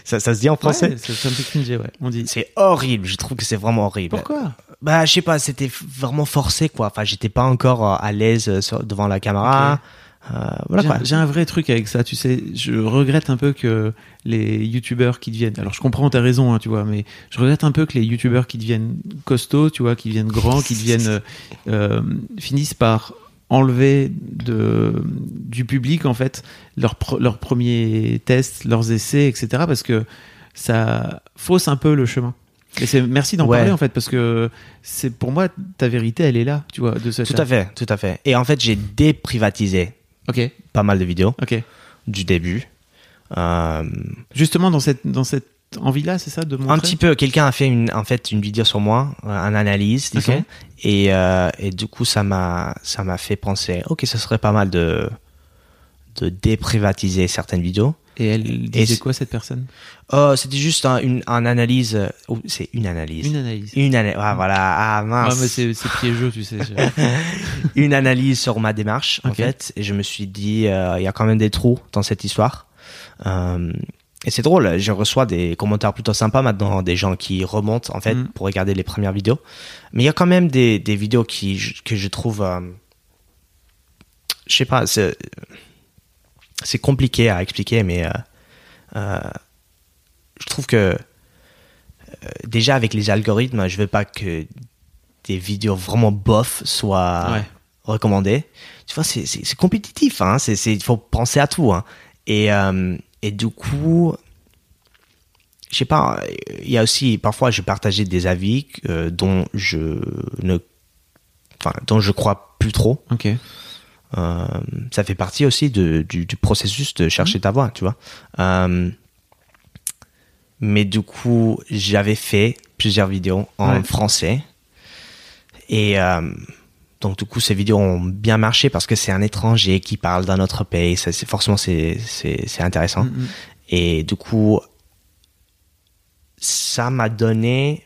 Ça, ça se dit en français? ça, me fait cringer, ouais. On dit. C'est horrible. Je trouve que c'est vraiment horrible. Pourquoi? Bah, je sais pas, c'était vraiment forcé, quoi. Enfin, j'étais pas encore euh, à l'aise euh, devant la caméra. Euh, voilà. J'ai un vrai truc avec ça, tu sais. Je regrette un peu que les youtubeurs qui deviennent. Alors, je comprends, t'as raison, hein, tu vois, mais je regrette un peu que les youtubeurs qui deviennent costauds, tu vois, qui deviennent grands, qui deviennent. Euh, finissent par enlever de, du public, en fait, leurs leur premiers tests, leurs essais, etc. Parce que ça fausse un peu le chemin merci d'en parler en fait parce que c'est pour moi ta vérité elle est là tu vois de tout à fait tout à fait. Et en fait j'ai déprivatisé ok. pas mal de vidéos ok. du début euh, justement dans cette dans cette envie là c'est ça de montrer? Un petit peu. Quelqu'un a fait une en fait une vidéo sur moi euh, un analyse disons. Et euh, et du coup ça m'a ça m'a fait penser ok ce serait pas mal de de déprivatiser certaines vidéos et elle disait quoi cette personne? Oh, c'était juste un, une, analyse. Oh, c'est une analyse. Une analyse. Une analyse. Ah, voilà. Ah mince. c'est, piégeux, tu sais. une analyse sur ma démarche, en fait. Et je me suis dit, euh, il y a quand même des trous dans cette histoire. Euh, et c'est drôle. Je reçois des commentaires plutôt sympas maintenant, des gens qui remontent en fait mm. pour regarder les premières vidéos. Mais il y a quand même des, des vidéos qui que je trouve, euh, je sais pas, c'est c'est compliqué à expliquer, mais euh, euh, je trouve que euh, déjà avec les algorithmes, je veux pas que des vidéos vraiment bof soient recommandées. Tu vois, c'est compétitif, hein. Il faut penser à tout. Hein. Et, et du coup, je sais pas, il y a aussi, parfois, je partageais des avis dont je ne, enfin, dont je crois plus trop. Ok. Euh, ça fait partie aussi de, du, du, processus de chercher ta voix, tu vois. Euh, mais du coup, j'avais fait plusieurs vidéos en français. Et euh, donc, du coup, ces vidéos ont bien marché parce que c'est un étranger qui parle d'un autre pays. Ça, c'est, forcément, c'est, c'est, c'est intéressant. Mm-hmm. Et du coup, ça m'a donné.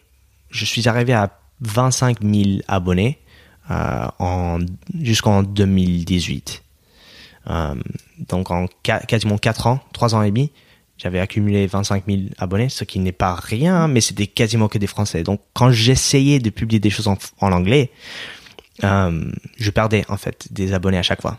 Je suis arrivé à 25 000 abonnés en, jusqu'en 2018. Euh, donc en quasiment 4 ans, 3 ans et demi, j'avais accumulé 25 000 abonnés, ce qui n'est pas rien, mais c'était quasiment que des Français. Donc quand j'essayais de publier des choses en, en anglais, euh, je perdais en fait des abonnés à chaque fois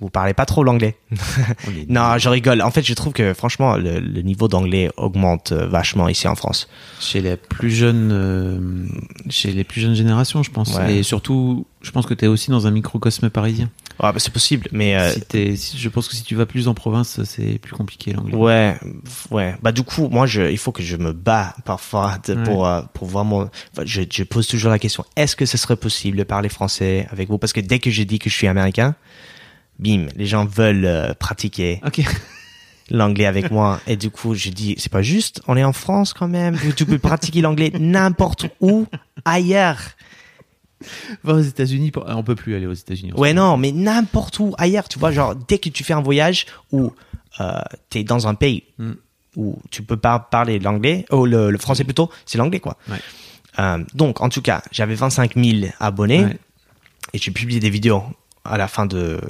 vous parlez pas trop l'anglais. non, je rigole. En fait, je trouve que franchement, le, niveau d'anglais augmente euh, vachement ici en France. Chez les plus jeunes, euh, chez les plus jeunes générations, je pense. Et surtout, je pense que tu es aussi dans un microcosme parisien. Ouais, bah, c'est possible, mais euh, si je pense que si tu vas plus en province, c'est plus compliqué l'anglais. Ouais, ouais. Bah du coup, moi, je, il faut que je me bats parfois pour pour vraiment. Je, je pose toujours la question est-ce que ce serait possible de parler français avec vous? Parce que dès que je dis que je suis américain, bim, les gens veulent euh, pratiquer l'anglais avec moi. Et du coup, je dis, c'est pas juste, on est en France quand même, tu peux pratiquer l'anglais n'importe où ailleurs. Va aux États-Unis, on peut plus aller aux États-Unis. Ouais, non, mais n'importe où ailleurs, tu vois, genre, dès que tu fais un voyage où euh, tu es dans un pays hmm. où tu peux pas parler l'anglais, ou le, français plutôt, c'est l'anglais, quoi. Euh, donc, en tout cas, j'avais 25 000 abonnés et j'ai publié des vidéos à la fin de,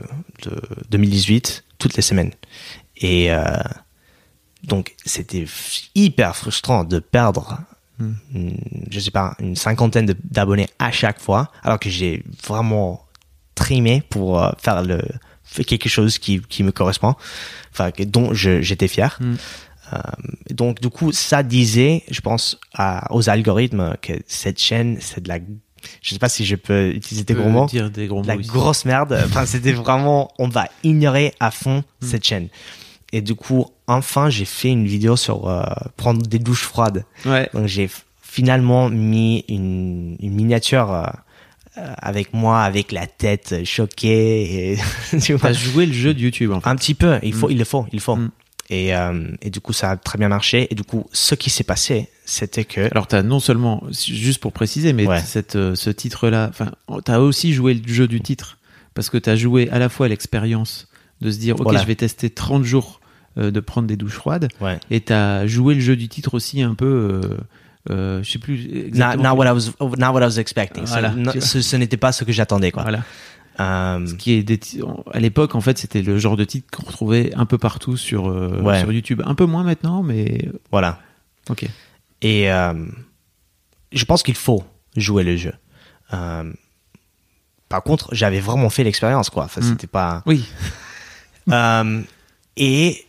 2018, toutes les semaines. Et euh, donc, c'était hyper frustrant de perdre, hmm. je sais pas, une cinquantaine d'abonnés à chaque fois, alors que j'ai vraiment trimé pour euh, faire le quelque chose qui, qui me correspond, enfin dont j'étais fier. Hmm. Euh, donc du coup, ça disait, je pense, à, aux algorithmes que cette chaîne, c'est de la, je sais pas si je peux utiliser des Tu gros mots, dire des gros la mots ici. grosse merde. Enfin, c'était vraiment, on va ignorer à fond Mm. cette chaîne. Et du coup, enfin, j'ai fait une vidéo sur euh, prendre des douches froides. Ouais. Donc j'ai finalement mis une, une miniature euh, euh, avec moi, avec la tête choquée. Et, tu vois. T'as joué le jeu de YouTube en fait. Un petit peu, il faut, il le faut, il le faut. Mm. Et, euh, et du coup, ça a très bien marché. Et du coup, ce qui s'est passé, c'était que Alors t'as non seulement, juste pour préciser, mais Ouais. cette, euh, ce titre-là, enfin, t'as aussi joué le jeu du titre parce que t'as joué à la fois l'expérience de se dire, ok, je vais tester 30 jours euh, de prendre des douches froides, ouais. et t'as joué le jeu du titre aussi un peu, euh, euh, je sais plus exactement. not what I was, not what I was expecting. Ce- Voilà, n'était pas ce que j'attendais, quoi. Voilà. Euh, Ce qui est des à l'époque en fait c'était le genre de titre qu'on retrouvait un peu partout sur Ouais. sur YouTube, un peu moins maintenant, mais voilà. ok. Et euh, je pense qu'il faut jouer le jeu. Euh, par contre, j'avais vraiment fait l'expérience, quoi. Enfin, Mm. c'était pas. Oui. Euh, et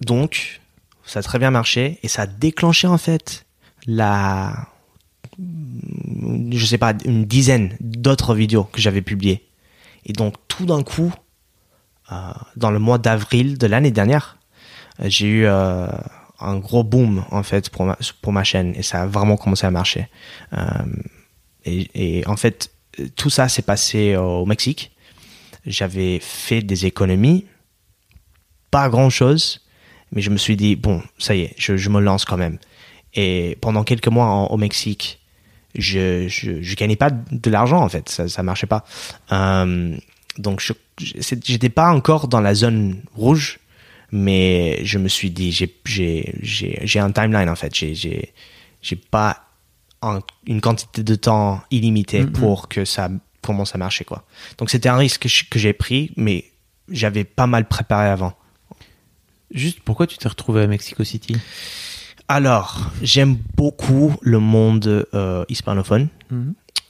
donc, ça a très bien marché et ça a déclenché en fait la, je sais pas, une dizaine d'autres vidéos que j'avais publiées. Et donc, tout d'un coup, euh, dans le mois d'avril de l'année dernière, j'ai eu euh, un gros boom en fait pour ma, pour ma chaîne et ça a vraiment commencé à marcher. Euh, et, en fait, tout ça s'est passé au Mexique. J'avais fait des économies, pas grand chose, mais je me suis dit, bon, ça y est, je, je me lance quand même. Et pendant quelques mois au Mexique, je, je, gagnais pas de l'argent en fait, ça, ça marchait pas. Euh, donc je j'étais pas encore dans la zone rouge, mais je me suis dit, j'ai j'ai j'ai j'ai un timeline en fait, j'ai j'ai j'ai pas un- une quantité de temps illimitée Mhm. pour que ça commence à marcher quoi. Donc c'était un risque que j'ai pris, mais j'avais pas mal préparé avant. Juste pourquoi tu t'es retrouvé à Mexico City? Alors, j'aime beaucoup le monde euh, hispanophone.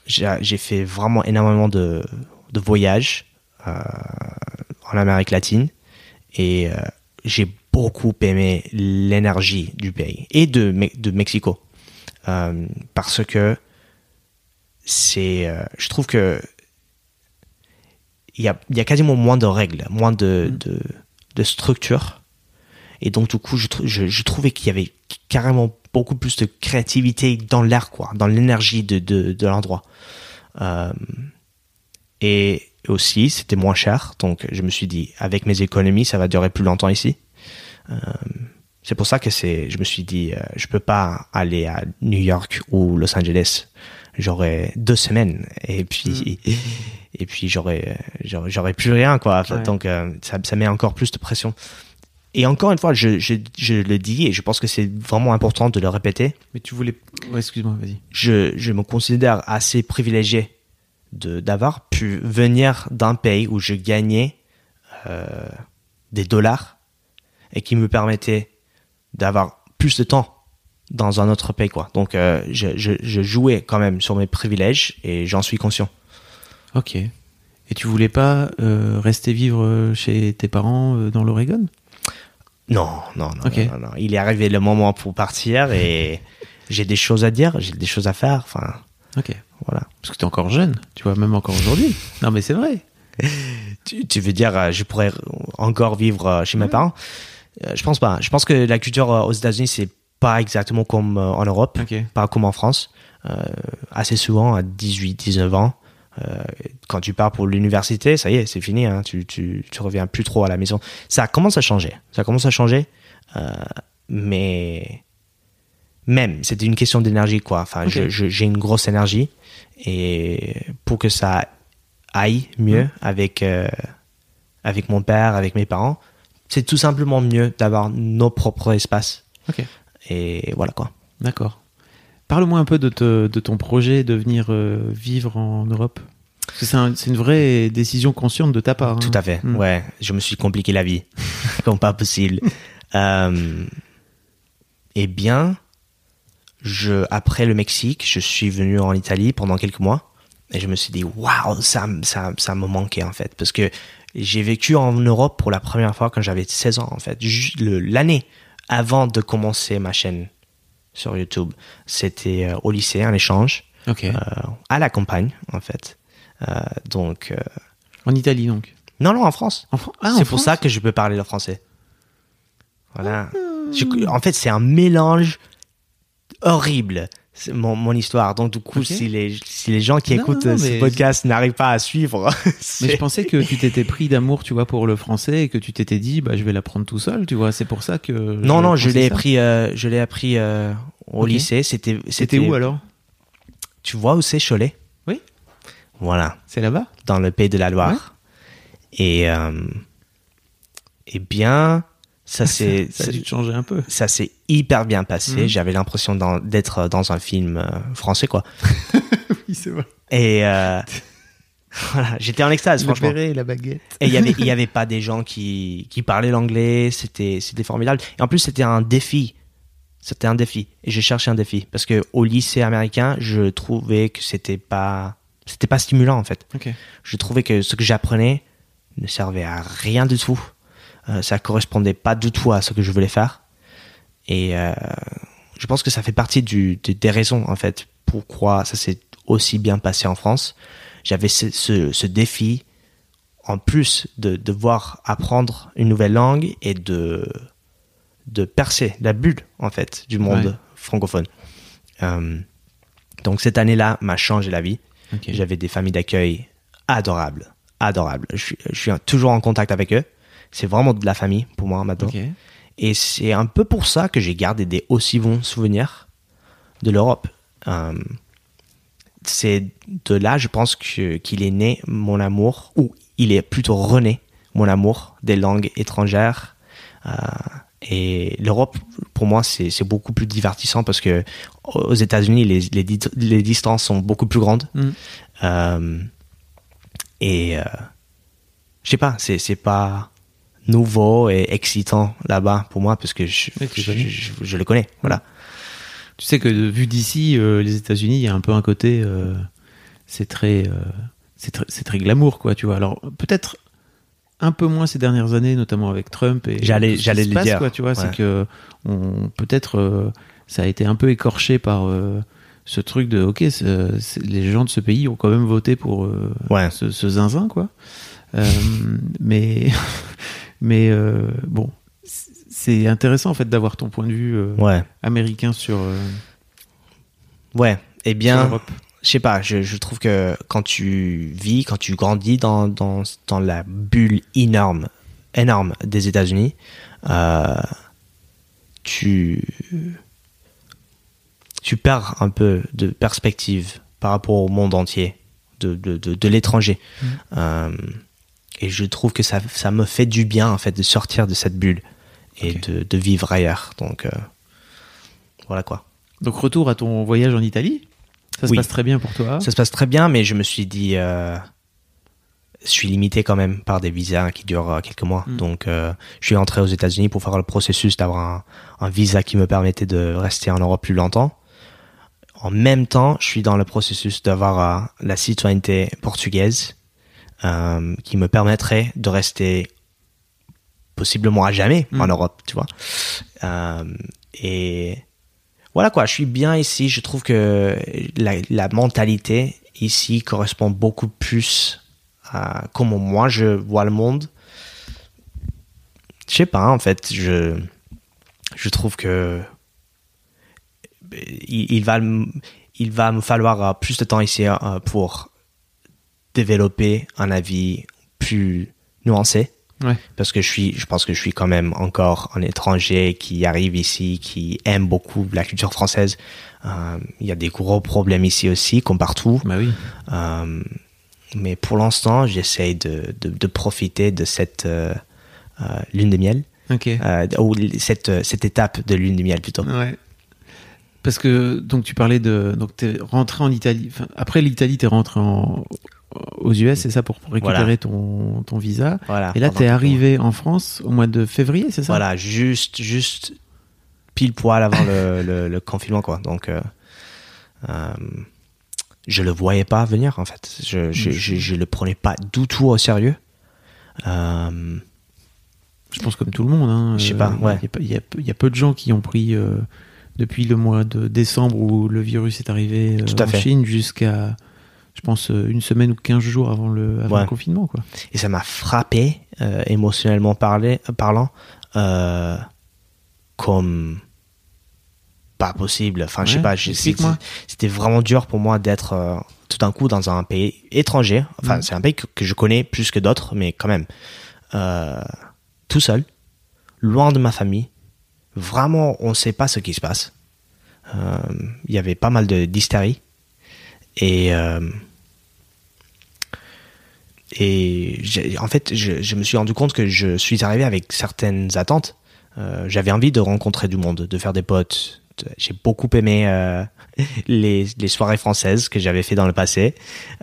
J'ai j'ai fait vraiment énormément de, de voyages euh, en Amérique latine et euh, j'ai beaucoup aimé l'énergie du pays et de, de Mexico Euh, parce que c'est, euh, je trouve que il y a, y a quasiment moins de règles, moins de, de, de structure. Et donc, du coup, je, je, je trouvais qu'il y avait carrément beaucoup plus de créativité dans l'air, quoi, dans l'énergie de, de, de l'endroit. Euh, et aussi, c'était moins cher. Donc, je me suis dit, avec mes économies, ça va durer plus longtemps ici. Euh, c'est pour ça que c'est, je me suis dit, euh, je peux pas aller à New York ou Los Angeles. J'aurais deux semaines et puis et puis j'aurais j'aurais plus rien quoi. Ouais. Donc euh, ça, ça met encore plus de pression. Et encore une fois, je, je, je le dis et je pense que c'est vraiment important de le répéter. Mais tu voulais. Ouais, excuse-moi, vas-y. Je, je me considère assez privilégié d'avoir pu venir d'un pays où je gagnais euh, des dollars et qui me permettait d'avoir plus de temps dans un autre pays quoi. Donc euh, je, je, je jouais quand même sur mes privilèges et j'en suis conscient. Ok. Et tu voulais pas euh, rester vivre chez tes parents euh, dans l'Oregon? Non, non, non, Ok. non, non, non. Il est arrivé le moment pour partir et j'ai des choses à dire, j'ai des choses à faire. Enfin, Ok. voilà. Parce que t'es encore jeune, tu vois, même encore aujourd'hui. Non, mais c'est vrai. Tu, tu veux dire, euh, je pourrais encore vivre euh, chez mes parents? Euh, Je pense pas. Je pense que la culture aux États-Unis, c'est pas exactement comme en Europe, pas comme en France. Assez souvent, à 18, 19 ans, quand tu pars pour l'université, ça y est, c'est fini. Hein, tu, tu, tu reviens plus trop à la maison. Ça commence à changer. Ça commence à changer. Mais même, c'était une question d'énergie, quoi. Enfin, j'ai une grosse énergie. Et pour que ça aille mieux Mm. avec, euh, avec mon père, avec mes parents, c'est tout simplement mieux d'avoir nos propres espaces. Ok. Et voilà, quoi. D'accord. Parle-moi un peu de, te- de ton projet de venir euh, vivre en Europe. C'est un- c'est une vraie décision consciente de ta part. hein. Tout à fait. Mm. Ouais, je me suis compliqué la vie comme pas possible. Euh, eh bien, je après le Mexique, je suis venu en Italie pendant quelques mois et je me suis dit waouh, ça ça ça me manquait en fait parce que j'ai vécu en Europe pour la première fois quand j'avais 16 ans en fait, l'année avant de commencer ma chaîne sur YouTube. C'était euh, au lycée, un échange, Ok. euh, à la campagne, en fait. Euh, donc, euh, En Italie donc? non, non, en France. Fran- ah, c'est pour France ça que je peux parler le français. Voilà. Je- en fait, c'est un mélange horrible, mon, mon histoire. Donc, du coup, si, les, si les gens qui Non, écoutent non, ce podcast n'arrivent pas à suivre, Mais je pensais que tu t'étais pris d'amour, tu vois, pour le français et que tu t'étais dit, bah, je vais l'apprendre tout seul, tu vois. C'est pour ça que. non, non, je l'ai appris, euh, je l'ai appris euh, au lycée. C'était, C'était où alors? Tu vois où c'est Cholet? Oui. Voilà, C'est là-bas? Dans le pays de la Loire. Et, euh, eh bien, ça c'est, Ça a dû changer un peu. ça s'est hyper bien passé. Mhm. J'avais l'impression d'être dans un film euh, français, quoi. Oui, c'est vrai. Et euh, voilà, j'étais en extase, Le franchement. béret et la baguette. Et il y avait, y avait pas des gens qui, qui parlaient l'anglais. C'était, formidable. Et en plus, c'était un défi. C'était un défi. Et j'ai cherché un défi. Parce que au lycée américain, je trouvais que c'était pas, c'était pas stimulant, en fait. Je trouvais que ce que j'apprenais ne servait à rien du tout. Euh, ça correspondait pas du tout à ce que je voulais faire. Et euh, je pense que ça fait partie du, de- des raisons, en fait, pourquoi ça s'est aussi bien passé en France. J'avais ce, ce, ce défi, en plus de devoir apprendre une nouvelle langue et de, de percer la bulle, en fait, du monde Ouais. francophone. Euh, donc cette année-là m'a changé la vie. J'avais des familles d'accueil adorables, adorables. Je suis toujours en contact avec eux. C'est vraiment de la famille pour moi maintenant. Et c'est un peu pour ça que j'ai gardé des aussi bons souvenirs de l'Europe. Euh, c'est de là, je pense qu'il est né mon amour, ou il est plutôt rené mon amour des langues étrangères. Euh, et l'Europe, pour moi, c'est beaucoup plus divertissant parce que aux États-Unis, les, les, di- les distances sont beaucoup plus grandes. Mhm. Euh, et euh, je sais pas, c'est c'est pas nouveau et excitant là-bas pour moi parce que je, le connais. Voilà. Tu sais que vu d'ici, euh, les États-Unis, il y a un peu un côté, euh, c'est très, euh, c'est très, glamour, quoi, tu vois. Alors peut-être un peu moins ces dernières années, notamment avec Trump et J'allais- j'allais le passe, dire. quoi, tu vois. C'est que on peut-être ça a été un peu écorché par ce truc de, ok, les gens de ce pays ont quand même voté pour Ouais. ce, ce zinzin, quoi. Mais mais euh, bon, c'est intéressant en fait d'avoir ton point de vue euh, Ouais. américain sur, euh, Ouais. Eh bien, je sais pas, je, je trouve que quand tu vis, quand tu grandis dans, dans, dans la bulle énorme, énorme des États-Unis, euh, tu, tu perds un peu de perspective par rapport au monde entier, de, de, de, de l'étranger. Euh, et je trouve que ça, ça me fait du bien, en fait, de sortir de cette bulle et de, de vivre ailleurs. Donc, euh, voilà quoi. Donc retour à ton voyage en Italie. Ça se passe très bien pour toi. Ça se passe très bien, mais je me suis dit, euh, je suis limité quand même par des visas qui durent euh, quelques mois. Mm. Donc, euh, je suis entré aux États-Unis pour faire le processus d'avoir un, un visa qui me permettait de rester en Europe plus longtemps. En même temps, je suis dans le processus d'avoir euh, la citoyenneté portugaise euh, qui me permettrait de rester possiblement à jamais Mm. en Europe, tu vois. Euh, et voilà quoi, je suis bien ici. Je trouve que la, la mentalité ici correspond beaucoup plus à comment moi je vois le monde. Je sais pas, en fait, je, je trouve que il, il va, me- il va me falloir euh, plus de temps ici pour développer un avis plus nuancé Ouais. parce que je suis je pense que je suis quand même encore un étranger qui arrive ici qui aime beaucoup la culture française Euh, il y a des gros problèmes ici aussi comme partout Bah oui. Euh, mais pour l'instant j'essaye de, de, de profiter de cette euh, lune de miel ou cette cette étape de lune de miel plutôt Ouais. Parce que donc tu parlais de donc t'es rentré en Italie. Enfin, après l'Italie, t'es rentré en, aux US, c'est ça pour récupérer Voilà. ton, ton visa. voilà Et là, t'es quelques arrivé en France au mois de février, c'est ça? Voilà, juste, juste pile poil avant le, le, le confinement, quoi. Donc, euh, euh, je le voyais pas venir, en fait. Je, je, je, je le prenais pas du tout au sérieux. Euh, Je pense comme tout le monde. Hein, Je sais pas, ouais. Il y a peu- y, y a de gens qui ont pris euh, depuis le mois de décembre où le virus est arrivé euh, Tout à en fait. Chine jusqu'à, je pense, euh, une semaine ou 15 jours avant le, avant Ouais. le confinement. Quoi. Et ça m'a frappé, euh, émotionnellement parlé, parlant, euh, comme pas possible. Enfin, je sais pas, c'était c'était vraiment dur pour moi d'être euh, tout d'un coup dans un pays étranger. Enfin, Mhm. c'est un pays que, que je connais plus que d'autres, mais quand même. Tout seul, loin de ma famille. Vraiment, on ne sait pas ce qui se passe. Il y avait pas mal de d'hystérie. Et, euh, et en fait, je, je me suis rendu compte que je suis arrivé avec certaines attentes. Euh, J'avais envie de rencontrer du monde, de faire des potes. J'ai beaucoup aimé euh, les, les soirées françaises que j'avais fait dans le passé.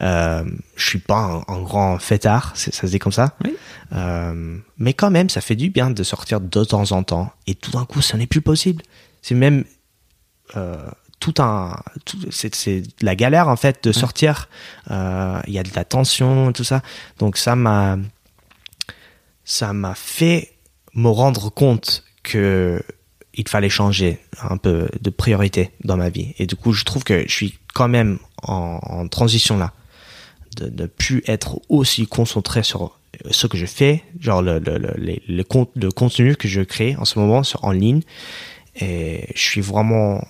Euh, je suis pas un, un grand fêtard, ça se dit comme ça. Oui. Euh, mais quand même, ça fait du bien de sortir de temps en temps. Et tout d'un coup, ça n'est plus possible. C'est même euh, tout un, c'est la galère en fait de sortir. Euh, Il y a de la tension, tout ça. Donc ça m'a, ça m'a fait me rendre compte que il fallait changer un peu de priorité dans ma vie. Et du coup, je trouve que je suis quand même en, en transition là, de ne plus être aussi concentré sur ce que je fais, genre le, le, le, le contenu que je crée en ce moment sur, en ligne. Et je suis vraiment,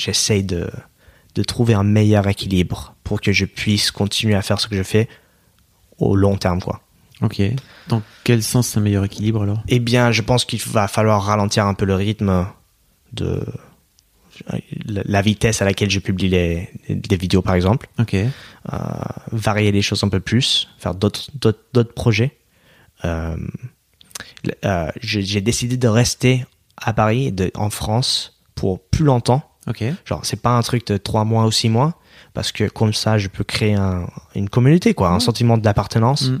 j'essaye de, de trouver un meilleur équilibre pour que je puisse continuer à faire ce que je fais au long terme, quoi. Ok. Dans quel sens c'est un meilleur équilibre alors? Eh bien, je pense qu'il va falloir ralentir un peu le rythme de la vitesse à laquelle je publie les, les vidéos, par exemple. Ok. Euh, varier les choses un peu plus, faire d'autres projets. Euh, euh, j'ai décidé de rester à Paris, de, en France, pour plus longtemps. Ok. Genre, c'est pas un truc de trois mois ou six mois, parce que comme ça, je peux créer un- une communauté, quoi, un sentiment d'appartenance. Mm.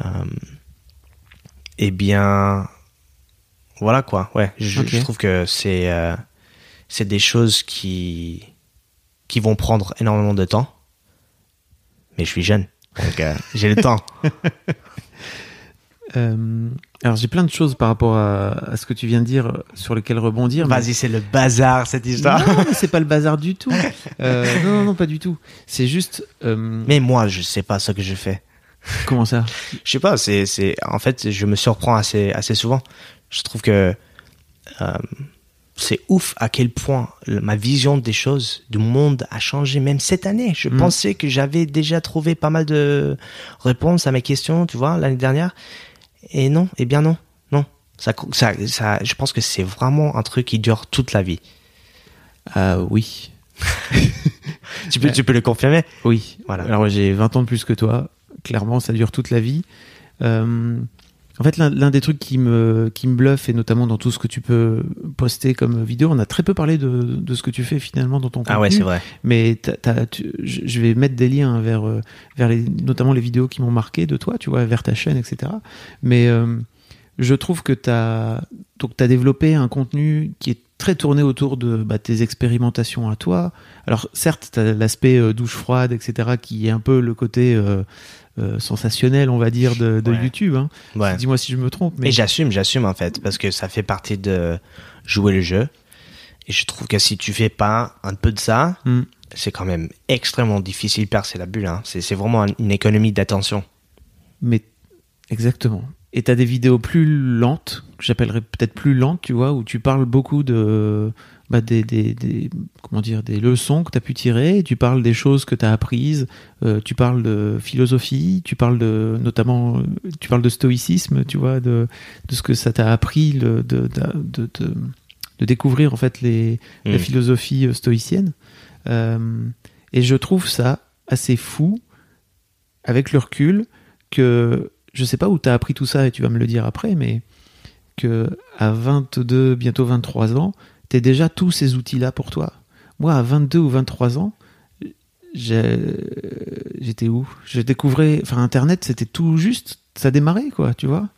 Euh, eh bien, voilà quoi. Ouais, je, trouve que c'est euh, c'est des choses qui qui vont prendre énormément de temps. Mais je suis jeune, donc euh, j'ai le temps. Euh, alors j'ai plein de choses par rapport à, à ce que tu viens de dire sur lesquelles rebondir. mais- Vas-y, c'est le bazar cette histoire. Non, mais c'est pas le bazar du tout. Non, non, non, pas du tout. C'est juste. Mais moi, je sais pas ce que je fais. Comment ça? Je sais pas, c'est, c'est, en fait, je me surprends assez, assez souvent. Je trouve que euh, c'est ouf à quel point ma vision des choses, du monde a changé, même cette année. Je Mm. pensais que j'avais déjà trouvé pas mal de réponses à mes questions, tu vois, l'année dernière. Et non, eh bien non, non. Ça, ça, ça, je pense que c'est vraiment un truc qui dure toute la vie. Ah oui. Tu peux, tu peux le confirmer? Oui. Voilà. Alors j'ai 20 ans de plus que toi. Clairement, ça dure toute la vie. Euh, en fait, l'un des trucs qui me, qui me bluffe, et notamment dans tout ce que tu peux poster comme vidéo, on a très peu parlé de, de ce que tu fais finalement dans ton Ah ouais, contenu. c'est vrai. Mais tu- je vais mettre des liens vers, euh, vers les, notamment les vidéos qui m'ont marqué de toi, tu vois, vers ta chaîne, etc. Mais euh, je trouve que tu as, as développé un contenu qui est très tourné autour de bah, tes expérimentations à toi. Alors certes, tu as l'aspect euh, douche froide, etc., qui est un peu le côté euh, euh, sensationnel, on va dire, de, de Ouais. YouTube. Hein. Ouais. Dis-moi si je me trompe. Mais Et j'assume, j'assume en fait, parce que ça fait partie de jouer le jeu. Et je trouve que si tu fais pas un peu de ça, Hmm. c'est quand même extrêmement difficile de percer la bulle. Hein. C'est, c'est vraiment un- une économie d'attention. Mais exactement. Et t'as des vidéos plus lentes, que j'appellerais peut-être plus lentes, tu vois, où tu parles beaucoup de bah, des, des, des- comment dire des leçons que tu as pu tirer, tu parles des choses que tu as apprises, euh, tu parles de philosophie, tu parles de notamment tu parles de stoïcisme, tu vois, de, de ce que ça t'a appris le, de, de, de, découvrir en fait les, la Mm. philosophie euh, stoïcienne. Euh, et je trouve ça assez fou avec le recul, que je sais pas où tu as appris tout ça et tu vas me le dire après, mais que à 22, bientôt 23 ans, tu déjà tous ces outils-là pour toi? Moi, à 22 ou 23 ans, j'étais où? Je découvrais, enfin, Internet, c'était tout juste, ça démarrait, quoi, tu vois?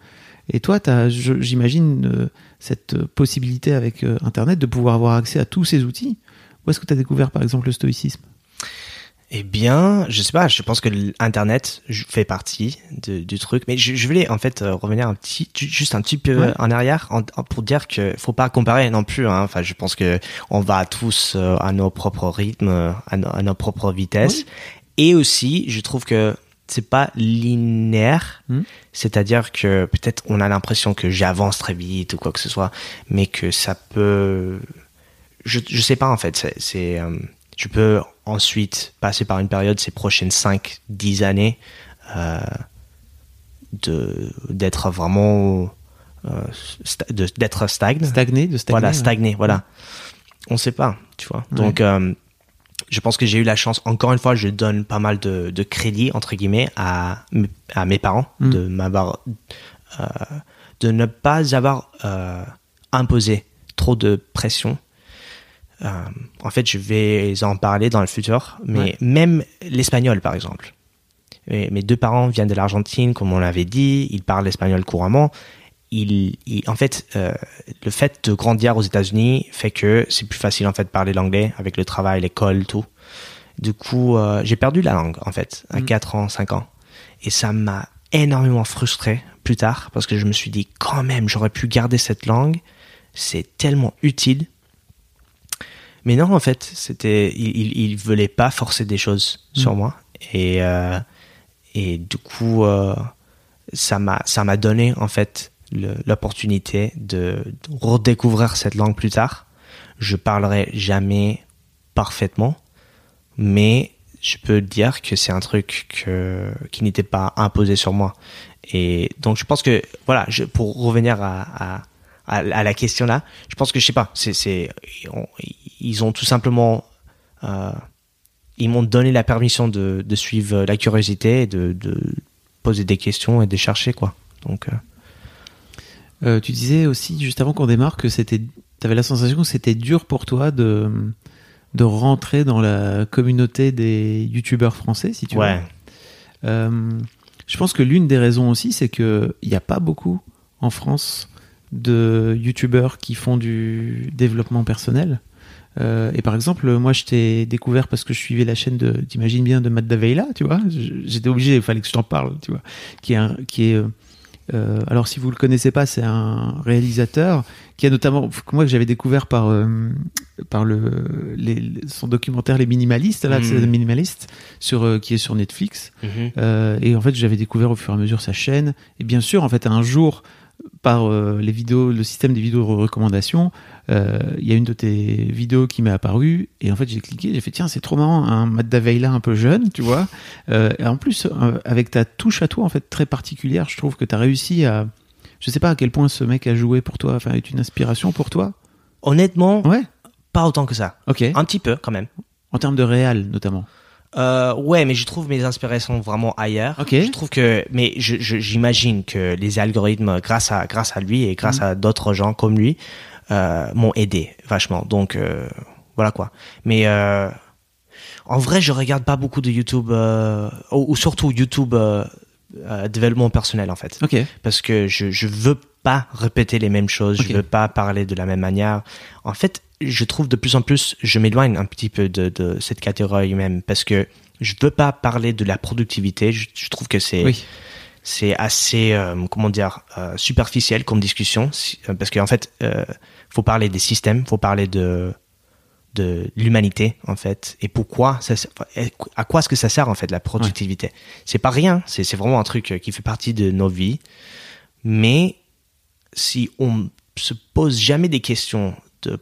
Et toi, j'imagine, euh, cette possibilité avec euh, Internet de pouvoir avoir accès à tous ces outils. Où est-ce que tu as découvert, par exemple, le stoïcisme? Eh bien, je sais pas, je pense que l'internet fait partie du truc, mais je, voulais en fait euh, revenir un petit, juste un petit peu en arrière pour dire que faut pas comparer non plus. Hein. Enfin, je pense que on va tous euh, à nos propres rythmes, à, nos, propres vitesses, et aussi, je trouve que c'est pas linéaire, hmm. c'est-à-dire que peut-être on a l'impression que j'avance très vite ou quoi que ce soit, mais que ça peut, je je sais pas en fait, c'est euh, tu peux ensuite passer par une période ces prochaines 5-10 années euh, de d'être vraiment euh, d'être stagne. Stagné de stagner voilà stagné voilà. On sait pas tu vois. Donc euh, je pense que j'ai eu la chance encore une fois je donne pas mal de, de crédit entre guillemets à, à mes parents mm. de m'avoir euh, de ne pas avoir imposé trop de pression euh, en fait, je vais en parler dans le futur, mais même l'espagnol, par exemple. mes deux parents viennent de l'Argentine, comme on l'avait dit, ils parlent l'espagnol couramment. Il, en fait, euh, le fait de grandir aux États-Unis fait que c'est plus facile en fait de parler l'anglais avec le travail, l'école, tout. Du coup, euh, j'ai perdu la langue en fait à 4 mm. ans, 5 ans, et ça m'a énormément frustré plus tard parce que je me suis dit quand même j'aurais pu garder cette langue, c'est tellement utile mais non, en fait, c'était, il, il, voulait pas forcer des choses sur mm. moi. Et, euh, et du coup, euh, ça m'a, ça m'a donné, en fait, l'opportunité de, redécouvrir cette langue plus tard. Je parlerai jamais parfaitement, mais je peux dire que c'est un truc que, qui n'était pas imposé sur moi. Et donc, je pense que, voilà, je, pour revenir à, à à, la question là. Je pense que je sais pas, c'est, ils ont tout simplement, euh, ils m'ont donné la permission de, de suivre la curiosité, et de, de, poser des questions et de chercher quoi. Donc. Euh. Euh, tu disais aussi juste avant qu'on démarre que c'était, avais la sensation que c'était dur pour toi de de rentrer dans la communauté des youtubeurs français, si tu ouais. veux. Je pense que l'une des raisons aussi, c'est que il n'y a pas beaucoup en France de youtubeurs qui font du développement personnel. Euh, et par exemple, moi, je t'ai découvert parce que je suivais la chaîne de, t'imagines bien, de Matt Daveila, tu vois. J'étais obligé, il fallait que je t'en parle, tu vois. Qui est, un, qui est euh, alors si vous le connaissez pas, c'est un réalisateur qui a notamment, moi que j'avais découvert par euh, par le les, son documentaire Les Minimalistes, là, c'est mmh. sur qui est sur Netflix. Mmh. et en fait, j'avais découvert au fur et à mesure sa chaîne. Et bien sûr, en fait, un jour par euh, les vidéos, le système des vidéos de recommandation, euh, il y a une de tes vidéos qui m'est apparue et en fait j'ai cliqué, j'ai fait tiens c'est trop marrant, un Matt un peu jeune, tu vois. Euh, et en plus avec ta touche à toi en fait très particulière, je trouve que tu as réussi à, je sais pas à quel point ce mec a joué pour toi, enfin est une inspiration pour toi. Honnêtement, ouais, pas autant que ça. Ok. Un petit peu quand même. En termes de réel notamment. Euh, ouais, mais je trouve mes inspirations vraiment ailleurs. Ok. Je trouve que, mais j'imagine je, que les algorithmes, grâce à grâce à lui et grâce mhm. à d'autres gens comme lui, euh, m'ont aidé vachement. Donc euh, voilà quoi. Mais euh, en vrai, je regarde pas beaucoup de YouTube euh, ou, surtout YouTube euh, développement personnel en fait. Ok. Parce que je je veux pas répéter les mêmes choses. Je veux pas parler de la même manière. En fait, je trouve de plus en plus, je m'éloigne un petit peu de, de, cette catégorie même parce que je veux pas parler de la productivité. Je, je trouve que c'est c'est assez euh, comment dire euh, superficiel comme discussion. Euh, parce qu'en fait, euh, faut parler des systèmes, faut parler de de l'humanité en fait. Et pourquoi ça à quoi est-ce que ça sert en fait la productivité? C'est pas rien. C'est c'est vraiment un truc qui fait partie de nos vies. Mais si on se pose jamais des questions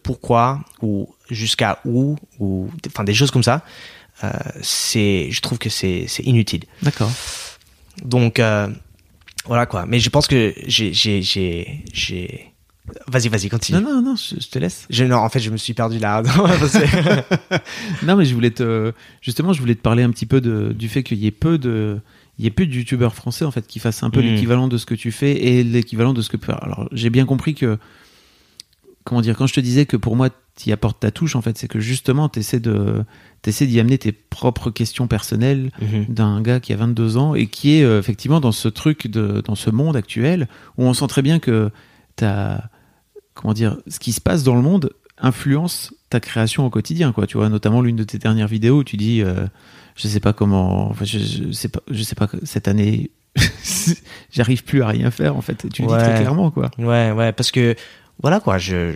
pourquoi ou jusqu'à où ou enfin des choses comme ça euh, c'est je trouve que c'est inutile d'accord donc euh, voilà quoi mais je pense que j'ai j'ai j'ai j'ai Vas-y, vas-y, continue. Non, non, non, je, te laisse. Je, non, en fait, je me suis perdu là. non, mais je voulais te, justement, je voulais te parler un petit peu de, du fait qu'il y ait peu de, il y a plus de youtubeurs français en fait qui fassent un peu Mm. l'équivalent de ce que tu fais et l'équivalent de ce que. Alors j'ai bien compris que comment dire quand je te disais que pour moi tu y apportes ta touche en fait c'est que justement tu essaies d'y amener tes propres questions personnelles Mhm. d'un gars qui a 22 ans et qui est euh, effectivement dans ce truc de dans ce monde actuel où on sent très bien que t'as comment dire ce qui se passe dans le monde influence ta création au quotidien quoi. Tu vois notamment l'une de tes dernières vidéos où tu dis euh, je sais pas comment enfin je, je sais pas je sais pas cette année j'arrive plus à rien faire en fait. Tu le dis très clairement quoi. Ouais, ouais, parce que voilà quoi, je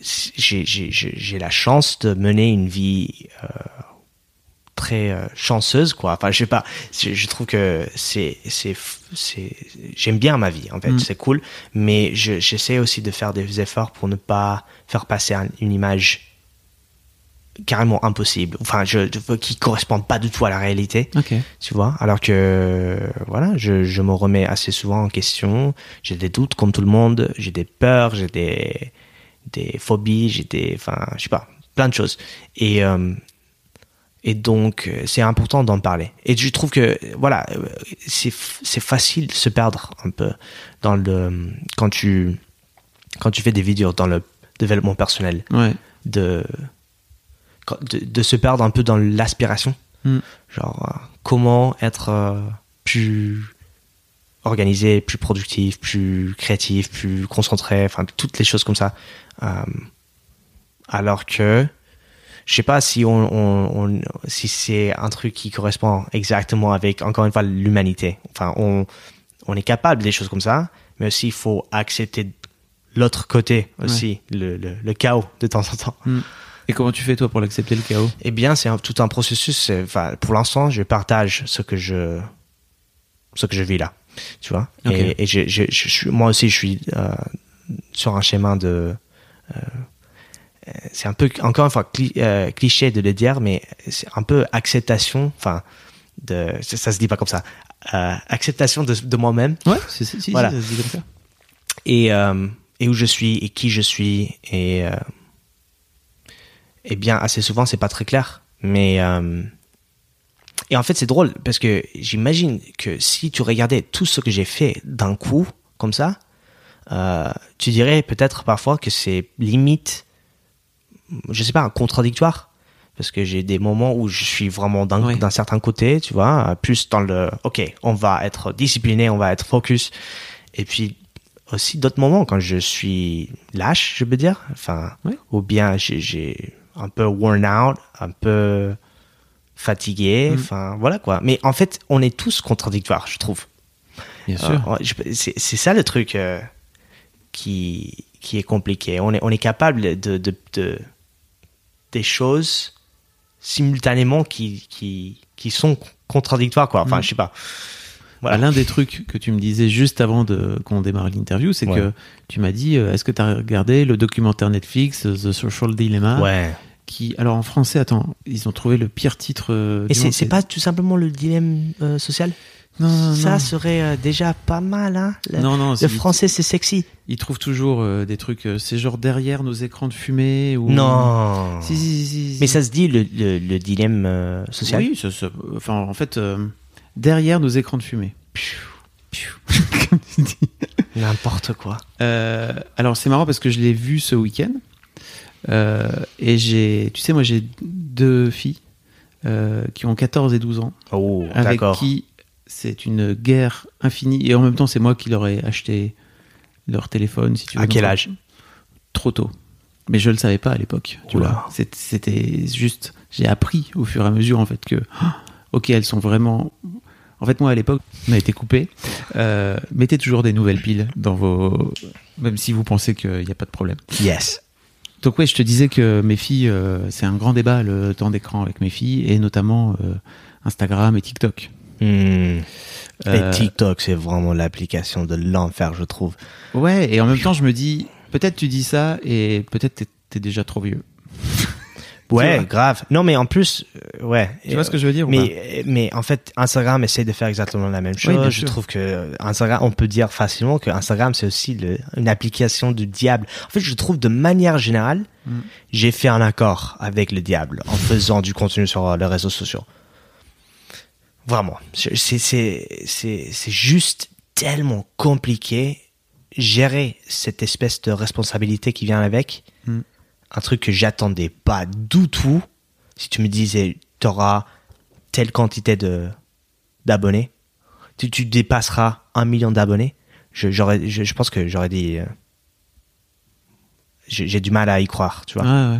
j'ai j'ai j'ai j'ai la chance de mener une vie euh, très euh, chanceuse quoi. Enfin, je sais pas, je, je trouve que c'est c'est c'est j'aime bien ma vie en fait, Mm. c'est cool, mais je j'essaie aussi de faire des efforts pour ne pas faire passer un- une image carrément impossible, enfin je, je- qui correspond pas du tout à la réalité. Tu vois alors que voilà je, je me remets assez souvent en question. J'ai des doutes comme tout le monde. J'ai des peurs j'ai des des phobies j'ai des enfin je sais pas plein de choses. Et euh, et donc c'est important d'en parler. Et je trouve que voilà c'est c'est facile de se perdre un peu dans le quand tu quand tu fais des vidéos dans le développement personnel ouais. de de, de se perdre un peu dans l'aspiration. Mm. genre euh, comment être euh, plus organisé plus productif plus créatif plus concentré enfin toutes les choses comme ça. Euh, alors que je sais pas si on, on- on- si c'est un truc qui correspond exactement avec encore une fois l'humanité. Enfin on on est capable des choses comme ça mais aussi il faut accepter l'autre côté aussi le, le, le chaos de temps en temps. Mm. Et comment tu fais toi pour l'accepter le chaos? Eh bien, c'est tout un processus. Enfin, pour l'instant, je partage ce que je, ce que je vis là, tu vois. Et, et je, je, je suis, moi aussi, je suis euh, sur un chemin de. euh, c'est un peu, encore une fois, cli- euh, cliché de le dire, mais c'est un peu acceptation. Enfin, de, ça, ça se dit pas comme ça. Acceptation de, de moi-même ouais c'est si, Voilà. ça se dit comme ça et, et où je suis et qui je suis et eh bien assez souvent c'est pas très clair. Mais euh, et en fait c'est drôle parce que j'imagine que si tu regardais tout ce que j'ai fait d'un coup comme ça euh, tu dirais peut-être parfois que c'est limite je sais pas un contradictoire. Parce que j'ai des moments où je suis vraiment d'un certain côté tu vois plus dans le ok on va être discipliné on va être focus. Et puis aussi d'autres moments quand je suis lâche, je veux dire, enfin, ou bien j'ai un peu worn out, un peu fatigué, Mm. enfin voilà quoi. Mais en fait, on est tous contradictoires, je trouve. bien sûr Euh, je- c'est ça le truc euh, qui qui est compliqué. On est on est capable de de, de des choses simultanément qui qui qui sont contradictoires quoi. Enfin, Mm. je sais pas. Voilà. Bah, L'un des trucs que tu me disais juste avant de qu'on démarre l'interview, c'est Ouais. que tu m'as dit euh, est-ce que tu as regardé le documentaire Netflix The Social Dilemma? Ouais. Qui alors en français attends, ils ont trouvé le pire titre euh, Et c'est pas tout simplement le dilemme euh, social? Non non Ça non. serait euh, déjà pas mal, hein Le, non non, le français, c'est sexy. ils trouvent toujours euh, des trucs euh, c'est genre derrière nos écrans de fumée ou Non. Si, si, si, si. Mais ça se dit, le, le, le dilemme social? Oui, ça- ça- enfin en fait derrière nos écrans de fumée. Comme tu dis. N'importe quoi. Alors c'est marrant parce que je l'ai vu ce week-end Euh, et j'ai, tu sais, moi j'ai deux filles euh, qui ont 14 et 12 ans, Oh, avec qui c'est une guerre infinie et en même temps c'est moi qui leur ai acheté leur téléphone. Si tu veux. À quel Donc, âge? Trop tôt. Mais je le savais pas à l'époque. Tu vois, c'était juste, j'ai appris au fur et à mesure en fait que, ah, ok, elles sont vraiment. En fait, moi à l'époque, on a été coupé. Euh, mettez toujours des nouvelles piles dans vos, même si vous pensez qu'il n'y a pas de problème. Yes. Donc ouais, je te disais que mes filles, euh, c'est un grand débat le temps d'écran avec mes filles et notamment euh, Instagram et TikTok. Euh, Et TikTok, c'est vraiment l'application de l'enfer, je trouve. Ouais, et en même temps, je me dis, peut-être tu dis ça et peut-être t'es, t'es déjà trop vieux. Ouais, grave. Non, mais en plus, euh, ouais. Tu vois ce que je veux dire ou mais, mais en fait, Instagram essaie de faire exactement la même chose. bien je trouve que euh, Instagram, on peut dire facilement que Instagram, c'est aussi le- une application du diable. En fait, je trouve de manière générale, Mm. j'ai fait un accord avec le diable en faisant du contenu sur euh, les réseaux sociaux. Vraiment. C'est, c'est, c'est, c'est juste tellement compliqué gérer cette espèce de responsabilité qui vient avec. Mm. Un truc que j'attendais pas du tout. Si tu me disais, tu auras telle quantité de, d'abonnés, tu, tu dépasseras un million d'abonnés, je, j'aurais, je, je pense que j'aurais dit, euh, j'ai, du mal à y croire, tu vois. Ouais.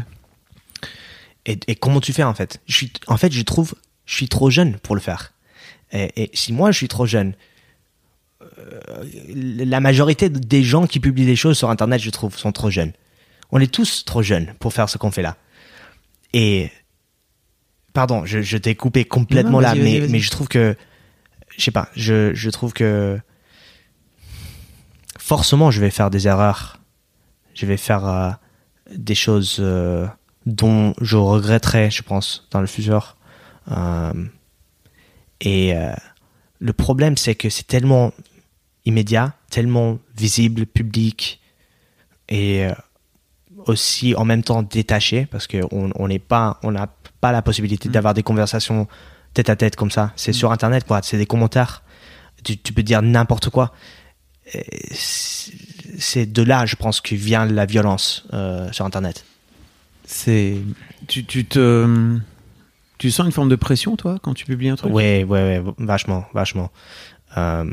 Et, et comment tu fais en fait? Je suis, En fait, je trouve, je suis trop jeune pour le faire. Et, et si moi je suis trop jeune, euh, la majorité des gens qui publient des choses sur Internet, je trouve, sont trop jeunes. On est tous trop jeunes pour faire ce qu'on fait là. Et pardon, je, je t'ai coupé complètement Non, là, mais, je trouve que, je sais pas, je, je trouve que forcément je vais faire des erreurs. Je vais faire euh, des choses euh, dont je regretterai, je pense, dans le futur. Euh, et le problème, c'est que c'est tellement immédiat, tellement visible, public, et aussi en même temps détaché, parce qu'on on n'est pas, on n'a pas la possibilité d'avoir des conversations tête à tête comme ça. C'est sur Internet, quoi. C'est des commentaires. Tu, tu peux dire n'importe quoi. C'est de là, je pense, que vient la violence euh, sur Internet. C'est. Tu, tu te. Tu sens une forme de pression, toi, quand tu publies un truc? Ouais, ouais, ouais, vachement, vachement. Euh,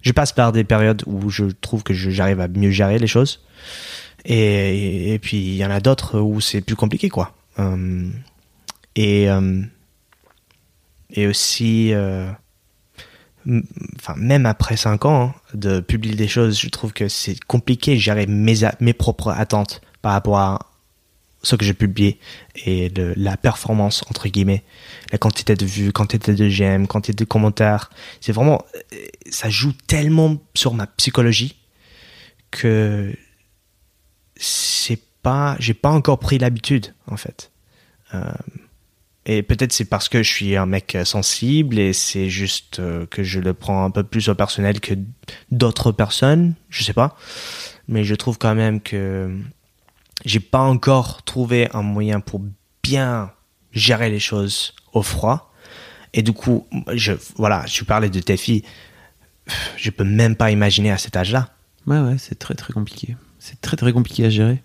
je passe par des périodes où je trouve que j'arrive à mieux gérer les choses. Et, puis, il y en a d'autres où c'est plus compliqué, quoi. Euh, et, euh, et aussi, euh, enfin, même après 5 ans hein, de publier des choses, je trouve que c'est compliqué de gérer mes, mes propres attentes par rapport à ce que j'ai publié et de la performance entre guillemets la quantité de vues quantité de j'aime quantité de commentaires c'est vraiment ça joue tellement sur ma psychologie que c'est pas j'ai pas encore pris l'habitude en fait Euh, et peut-être c'est parce que je suis un mec sensible et c'est juste euh, que je le prends un peu plus au personnel que d'autres personnes je sais pas mais je trouve quand même que j'ai pas encore trouvé un moyen pour bien gérer les choses au froid. Et du coup, je, voilà, tu parlais de tes filles. Je peux même pas imaginer à cet âge-là. Ouais, ouais, c'est très très compliqué. C'est très très compliqué à gérer.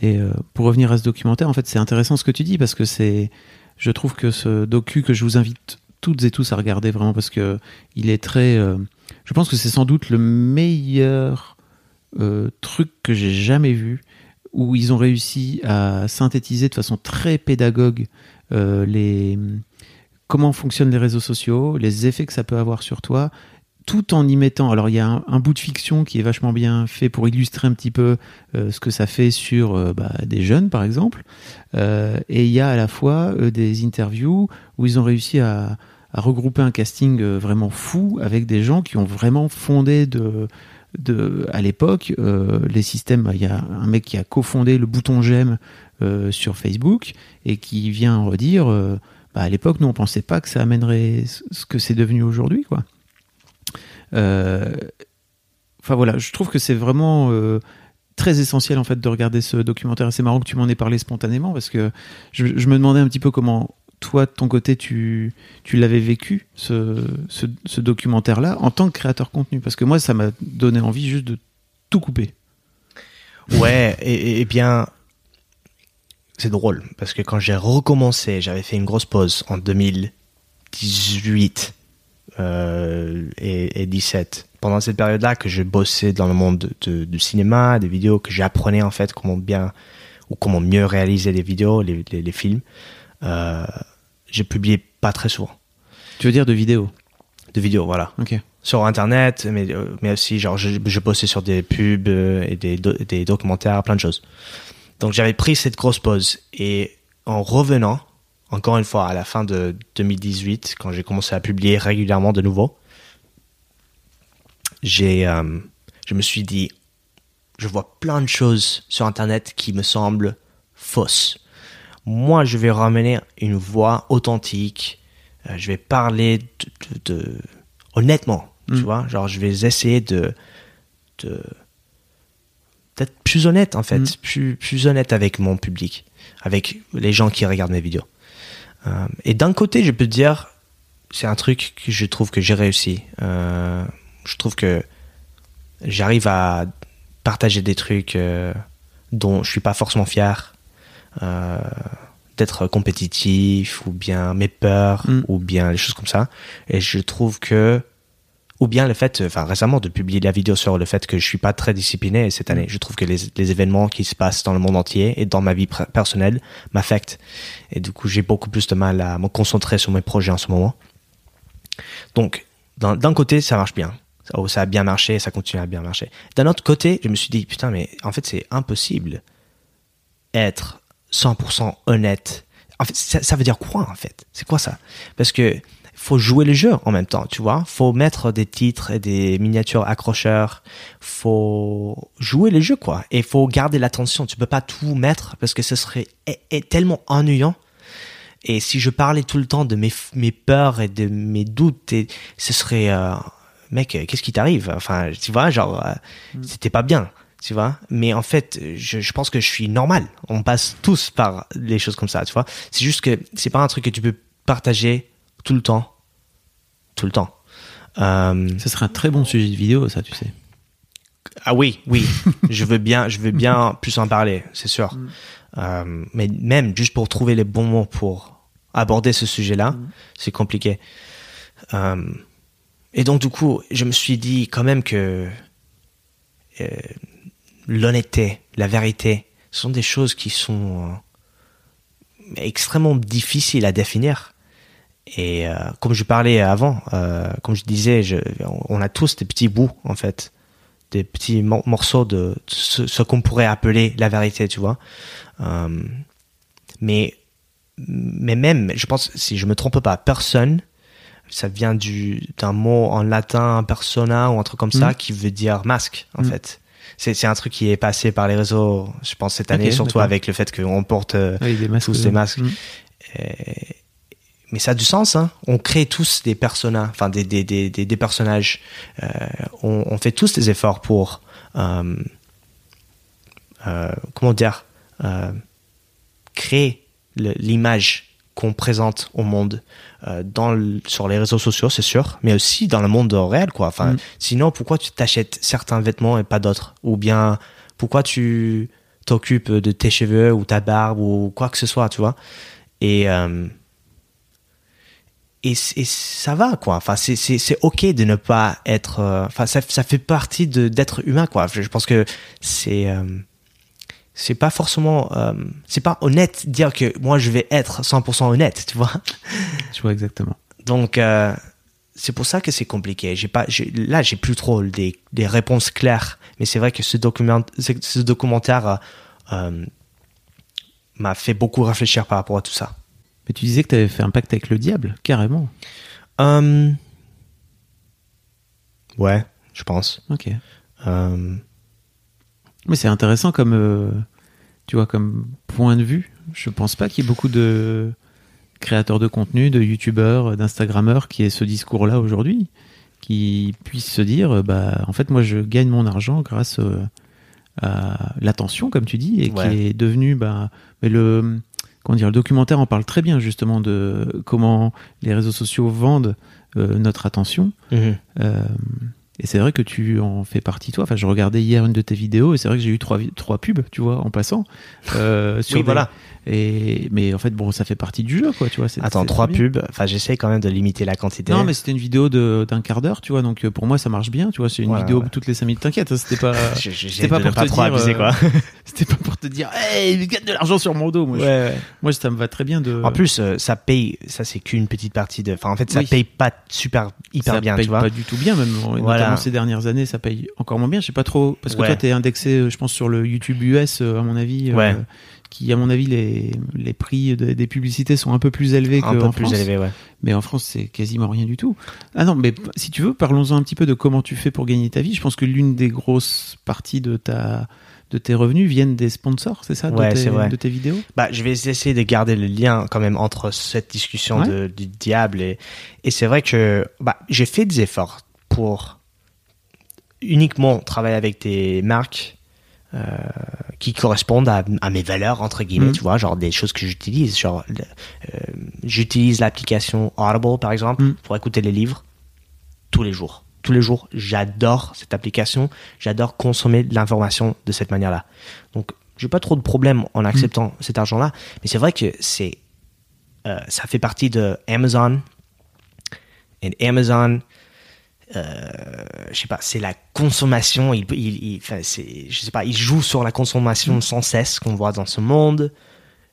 Et euh, pour revenir à ce documentaire, en fait, c'est intéressant ce que tu dis parce que c'est, je trouve que ce docu que je vous invite toutes et tous à regarder vraiment parce que il est très, euh, je pense que c'est sans doute le meilleur euh, truc que j'ai jamais vu où ils ont réussi à synthétiser de façon très pédagogue comment fonctionnent les réseaux sociaux, les effets que ça peut avoir sur toi, tout en y mettant. Alors il y a un, bout de fiction qui est vachement bien fait pour illustrer un petit peu euh, ce que ça fait sur euh, bah, des jeunes par exemple, Euh, et il y a à la fois euh, des interviews où ils ont réussi à, à regrouper un casting euh, vraiment fou avec des gens qui ont vraiment fondé de de, à l'époque, les systèmes, il y a un mec qui a cofondé le bouton j'aime sur Facebook et qui vient redire, bah, à l'époque, nous on pensait pas que ça amènerait ce que c'est devenu aujourd'hui, quoi. Euh, Enfin voilà, je trouve que c'est vraiment euh, très essentiel en fait de regarder ce documentaire. C'est marrant que tu m'en aies parlé spontanément parce que je, me demandais un petit peu comment toi de ton côté tu, l'avais vécu ce, ce documentaire-là en tant que créateur contenu parce que moi ça m'a donné envie juste de tout couper. Ouais, et bien, c'est drôle, parce que quand j'ai recommencé, j'avais fait une grosse pause en 2018 euh, et, et 17. Pendant cette période-là, que je bossais dans le monde de- de- du cinéma, des vidéos, que j'apprenais en fait comment bien ou comment mieux réaliser les vidéos, les, les- les films, euh, j'ai publié pas très souvent. Tu veux dire de vidéo de vidéos, voilà. Ok. sur internet mais euh, mais aussi genre je, je bossais sur des pubs euh, et des do- des documentaires plein de choses. Donc j'avais pris cette grosse pause. Et en revenant encore une fois à la fin de 2018 quand j'ai commencé à publier régulièrement de nouveau j'ai euh, je me suis dit je vois plein de choses sur internet qui me semblent fausses moi je vais ramener une voix authentique euh, je vais parler de, de- de- honnêtement tu Mm. vois genre je vais essayer de de d'être plus honnête en fait Mm. plus plus honnête avec mon public avec les gens qui regardent mes vidéos et d'un côté je peux te dire c'est un truc que je trouve que j'ai réussi. Euh, je trouve que j'arrive à partager des trucs euh, dont je suis pas forcément fier. Euh, d'être compétitif ou bien mes peurs Mm. ou bien les choses comme ça et je trouve que ou bien le fait enfin récemment de publier la vidéo sur le fait que je suis pas très discipliné cette année. Je trouve que les, événements qui se passent dans le monde entier et dans ma vie personnelle m'affectent. Et du coup j'ai beaucoup plus de mal à me concentrer sur mes projets en ce moment. Donc d'un côté ça marche bien. Ça, oh, a bien marché ça continue à bien marcher. D'un autre côté je me suis dit putain mais en fait c'est impossible être 100% honnête. En fait, ça veut dire quoi en fait? C'est quoi ça? Parce que faut jouer le jeu en même temps, tu vois. Faut mettre des titres et des miniatures accrocheurs. Faut jouer le jeu quoi. Et faut garder l'attention. Tu peux pas tout mettre parce que ce serait est, est tellement ennuyant. Et si je parlais tout le temps de mes, mes peurs et de mes doutes, et ce serait, euh, mec, qu'est-ce qui t'arrive? Enfin, tu vois, genre, euh, c'était pas bien, tu vois. Mais en fait, je, je pense que je suis normal. On passe tous par les choses comme ça, tu vois. C'est juste que c'est pas un truc que tu peux partager tout le temps, tout le temps. Euh, Ce serait un très bon sujet de vidéo, ça, tu sais. ah oui, oui, je veux bien, je veux bien plus en parler, c'est sûr. Euh, mais même juste pour trouver les bons mots pour aborder ce sujet-là, c'est compliqué. Euh, et donc du coup, je me suis dit quand même que euh, l'honnêteté, la vérité, ce sont des choses qui sont euh, extrêmement difficiles à définir. Et euh, comme je parlais avant, euh, comme je disais, je, on a tous des petits bouts en fait, des petits mor- morceaux de ce, ce qu'on pourrait appeler la vérité, tu vois. Euh, mais mais même, je pense, si je me trompe pas, personne, ça vient du d'un mot en latin, persona ou un truc comme ça, Mhm. qui veut dire masque en Mhm. fait. C'est c'est un truc qui est passé par les réseaux, je pense cette année, surtout avec le fait qu'on porte euh, Oui, des masques. tous des masques. Mm. et- mais ça a du sens, hein. On crée tous des personnages, enfin des, des, des, des, personnages. Euh, on, on fait tous des efforts pour, euh, euh, comment dire, créer l'image qu'on présente au monde dans le- sur les réseaux sociaux, c'est sûr, mais aussi dans le monde réel, quoi. Enfin, Mm. sinon, pourquoi tu t'achètes certains vêtements et pas d'autres? Ou bien, pourquoi tu t'occupes de tes cheveux ou ta barbe ou quoi que ce soit, tu vois? Et et, ça va quoi. Enfin c'est c'est c'est ok de ne pas être euh, enfin ça ça fait partie de d'être humain quoi. Je, je pense que c'est euh, c'est pas forcément euh, c'est pas honnête de dire que moi je vais être 100% honnête tu vois. Je vois exactement. donc euh, c'est pour ça que c'est compliqué. J'ai pas là j'ai plus trop des des réponses claires mais c'est vrai que ce document ce, ce documentaire euh, m'a fait beaucoup réfléchir par rapport à tout ça Mais tu disais que tu avais fait un pacte avec le diable, carrément. Euh, ouais je pense Ok. Euh, Mais c'est intéressant comme, euh, tu vois, comme point de vue. Je pense pas qu'il y ait beaucoup de créateurs de contenu, de youtubeurs, d'instagrammeurs qui aient ce discours-là aujourd'hui, qui puissent se dire, euh, bah, en fait, moi, je gagne mon argent grâce euh, à l'attention, comme tu dis, et Ouais. qui est devenu, bah, mais le, comment dire, le documentaire en parle très bien justement de comment les réseaux sociaux vendent euh, notre attention. mhm. Et c'est vrai que tu en fais partie, toi. Enfin, je regardais hier une de tes vidéos et c'est vrai que j'ai eu trois, trois pubs, tu vois, en passant. Euh, sur Oui, des- voilà. Et, mais en fait, bon, ça fait partie du jeu, quoi, tu vois. Attends, trois pubs. Enfin, j'essaie quand même de limiter la quantité. Non, mais c'était une vidéo de- d'un quart d'heure, tu vois. Donc euh, pour moi, ça marche bien, tu vois. C'est une vidéo ouais. toutes les cinq minutes. T'inquiète, hein, c'était pas. C'était pas pour te trop dire, abuser, euh, quoi. C'était pas pour te dire, hey, gagne de l'argent sur mon dos. Moi, je- Ouais, moi, ça me va très bien de. En plus, euh, ça paye. Ça, c'est qu'une petite partie de. Enfin, en fait, ça Oui. paye pas super hyper ça bien, paye tu vois. pas du tout bien même Voilà. Notamment ces dernières années ça paye encore moins bien je sais pas trop parce que Ouais. toi t'es indexé euh, je pense sur le YouTube US euh, à mon avis euh, qui à mon avis les, les prix de- des publicités sont un peu plus élevés Un peu qu'en plus France élevé, ouais. mais en France c'est quasiment rien du tout ah non mais si tu veux parlons-en un petit peu de comment tu fais pour gagner ta vie je pense que l'une des grosses parties de ta de tes revenus viennent des sponsors c'est ça de, Ouais, tes, c'est vrai. de tes vidéos? Bah, je vais essayer de garder le lien quand même entre cette discussion Ouais. de, du diable et, et c'est vrai que bah, j'ai fait des efforts pour uniquement travailler avec des marques euh, qui correspondent à, à mes valeurs entre guillemets, Mm. tu vois, genre des choses que j'utilise, genre euh, j'utilise l'application Audible par exemple Mm. pour écouter les livres tous les jours. Tous les jours, j'adore cette application, j'adore consommer de l'information de cette manière-là. Donc, j'ai pas trop de problème en acceptant cet argent-là, mais c'est vrai que c'est euh, ça fait partie de Amazon. Et Amazon, euh, je sais pas, c'est la consommation. Il, il, il- enfin, je sais pas, il joue sur la consommation sans cesse qu'on voit dans ce monde.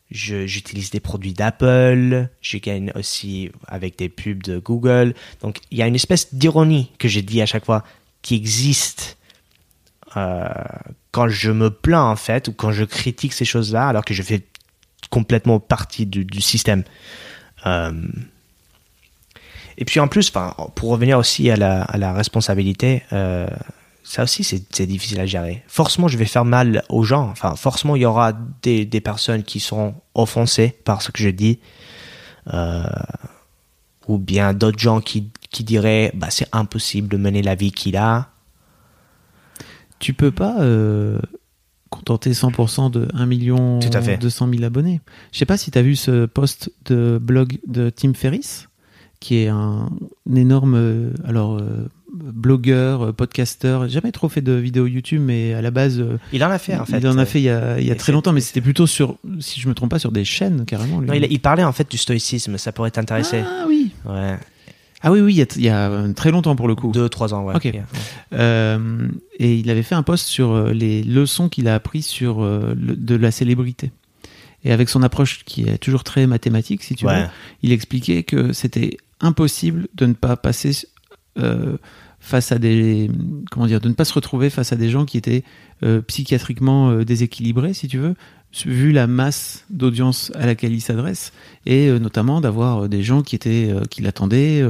J'utilise des produits d'Apple. Je gagne aussi avec des pubs de Google. Donc, il y a une espèce d'ironie que j'ai dit à chaque fois qui existe euh, quand je me plains en fait ou quand je critique ces choses-là, alors que je fais complètement partie du, du système. Euh, et puis en plus, pour revenir aussi à la, à la responsabilité, euh, ça aussi c'est difficile à gérer. Forcément, je vais faire mal aux gens. Enfin, forcément, il y aura des, des personnes qui seront offensées par ce que je dis, euh, ou bien d'autres gens qui, qui diraient, bah, c'est impossible de mener la vie qu'il a. Tu peux pas euh, contenter 100% de 1 million Tout à fait. 200 000 abonnés. Je sais pas si tu as vu ce post de blog de Tim Ferriss, qui est un, un énorme euh, alors euh, blogueur, euh, podcasteur, jamais trop fait de vidéos YouTube, mais à la base, Il en a fait en fait. il en a fait il y a, il y a Et très longtemps, mais c'était plutôt sur, si je me trompe pas, sur des chaînes carrément. lui. Non, il, il parlait en fait du stoïcisme, ça pourrait t'intéresser. Ah oui. Ouais. Ah oui, oui, il y a, il y a, très longtemps pour le coup. Deux, trois ans, ouais. Ok. Euh, et il avait fait un post sur les leçons qu'il a appris sur euh, le- de la célébrité. Et avec son approche qui est toujours très mathématique, si tu Ouais. veux, il expliquait que c'était impossible de ne pas passer euh, face à des comment dire, de ne pas se retrouver face à des gens qui étaient euh, psychiatriquement euh, déséquilibrés, si tu veux, vu la masse d'audience à laquelle il s'adresse, et notamment d'avoir des gens qui étaient qui l'attendaient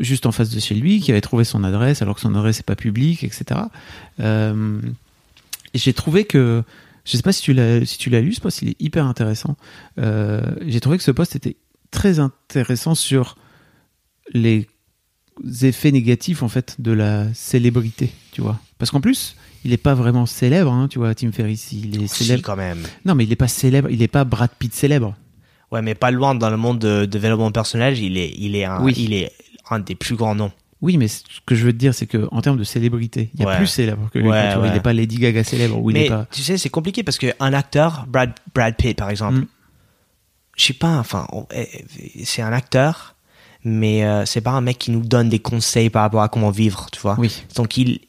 juste en face de chez lui, qui avaient trouvé son adresse alors que son adresse n'est pas publique, etc. Et j'ai trouvé que je sais pas si tu l'as si tu l'as lu ce post, il est hyper intéressant. J'ai trouvé que ce post était très intéressant sur les effets négatifs en fait de la célébrité, tu vois. Parce qu'en plus, il est pas vraiment célèbre, hein, tu vois, Tim Ferriss, il est Si, célèbre. quand même. Non, mais il est pas célèbre, il est pas Brad Pitt célèbre. Ouais, mais pas loin dans le monde de, de développement personnel, il est, il est un, Oui. il est un des plus grands noms. Oui, mais ce que je veux te dire, c'est que en termes de célébrité, il y a Ouais. plus célèbre que lui. Ouais, vois, Il n'est pas Lady Gaga célèbre ou il est pas. tu sais, c'est compliqué parce que un acteur, Brad, Brad Pitt par exemple, Mm. je sais pas, enfin, eh, eh, c'est un acteur, mais euh, c'est pas un mec qui nous donne des conseils par rapport à comment vivre, tu vois. Oui. Donc il,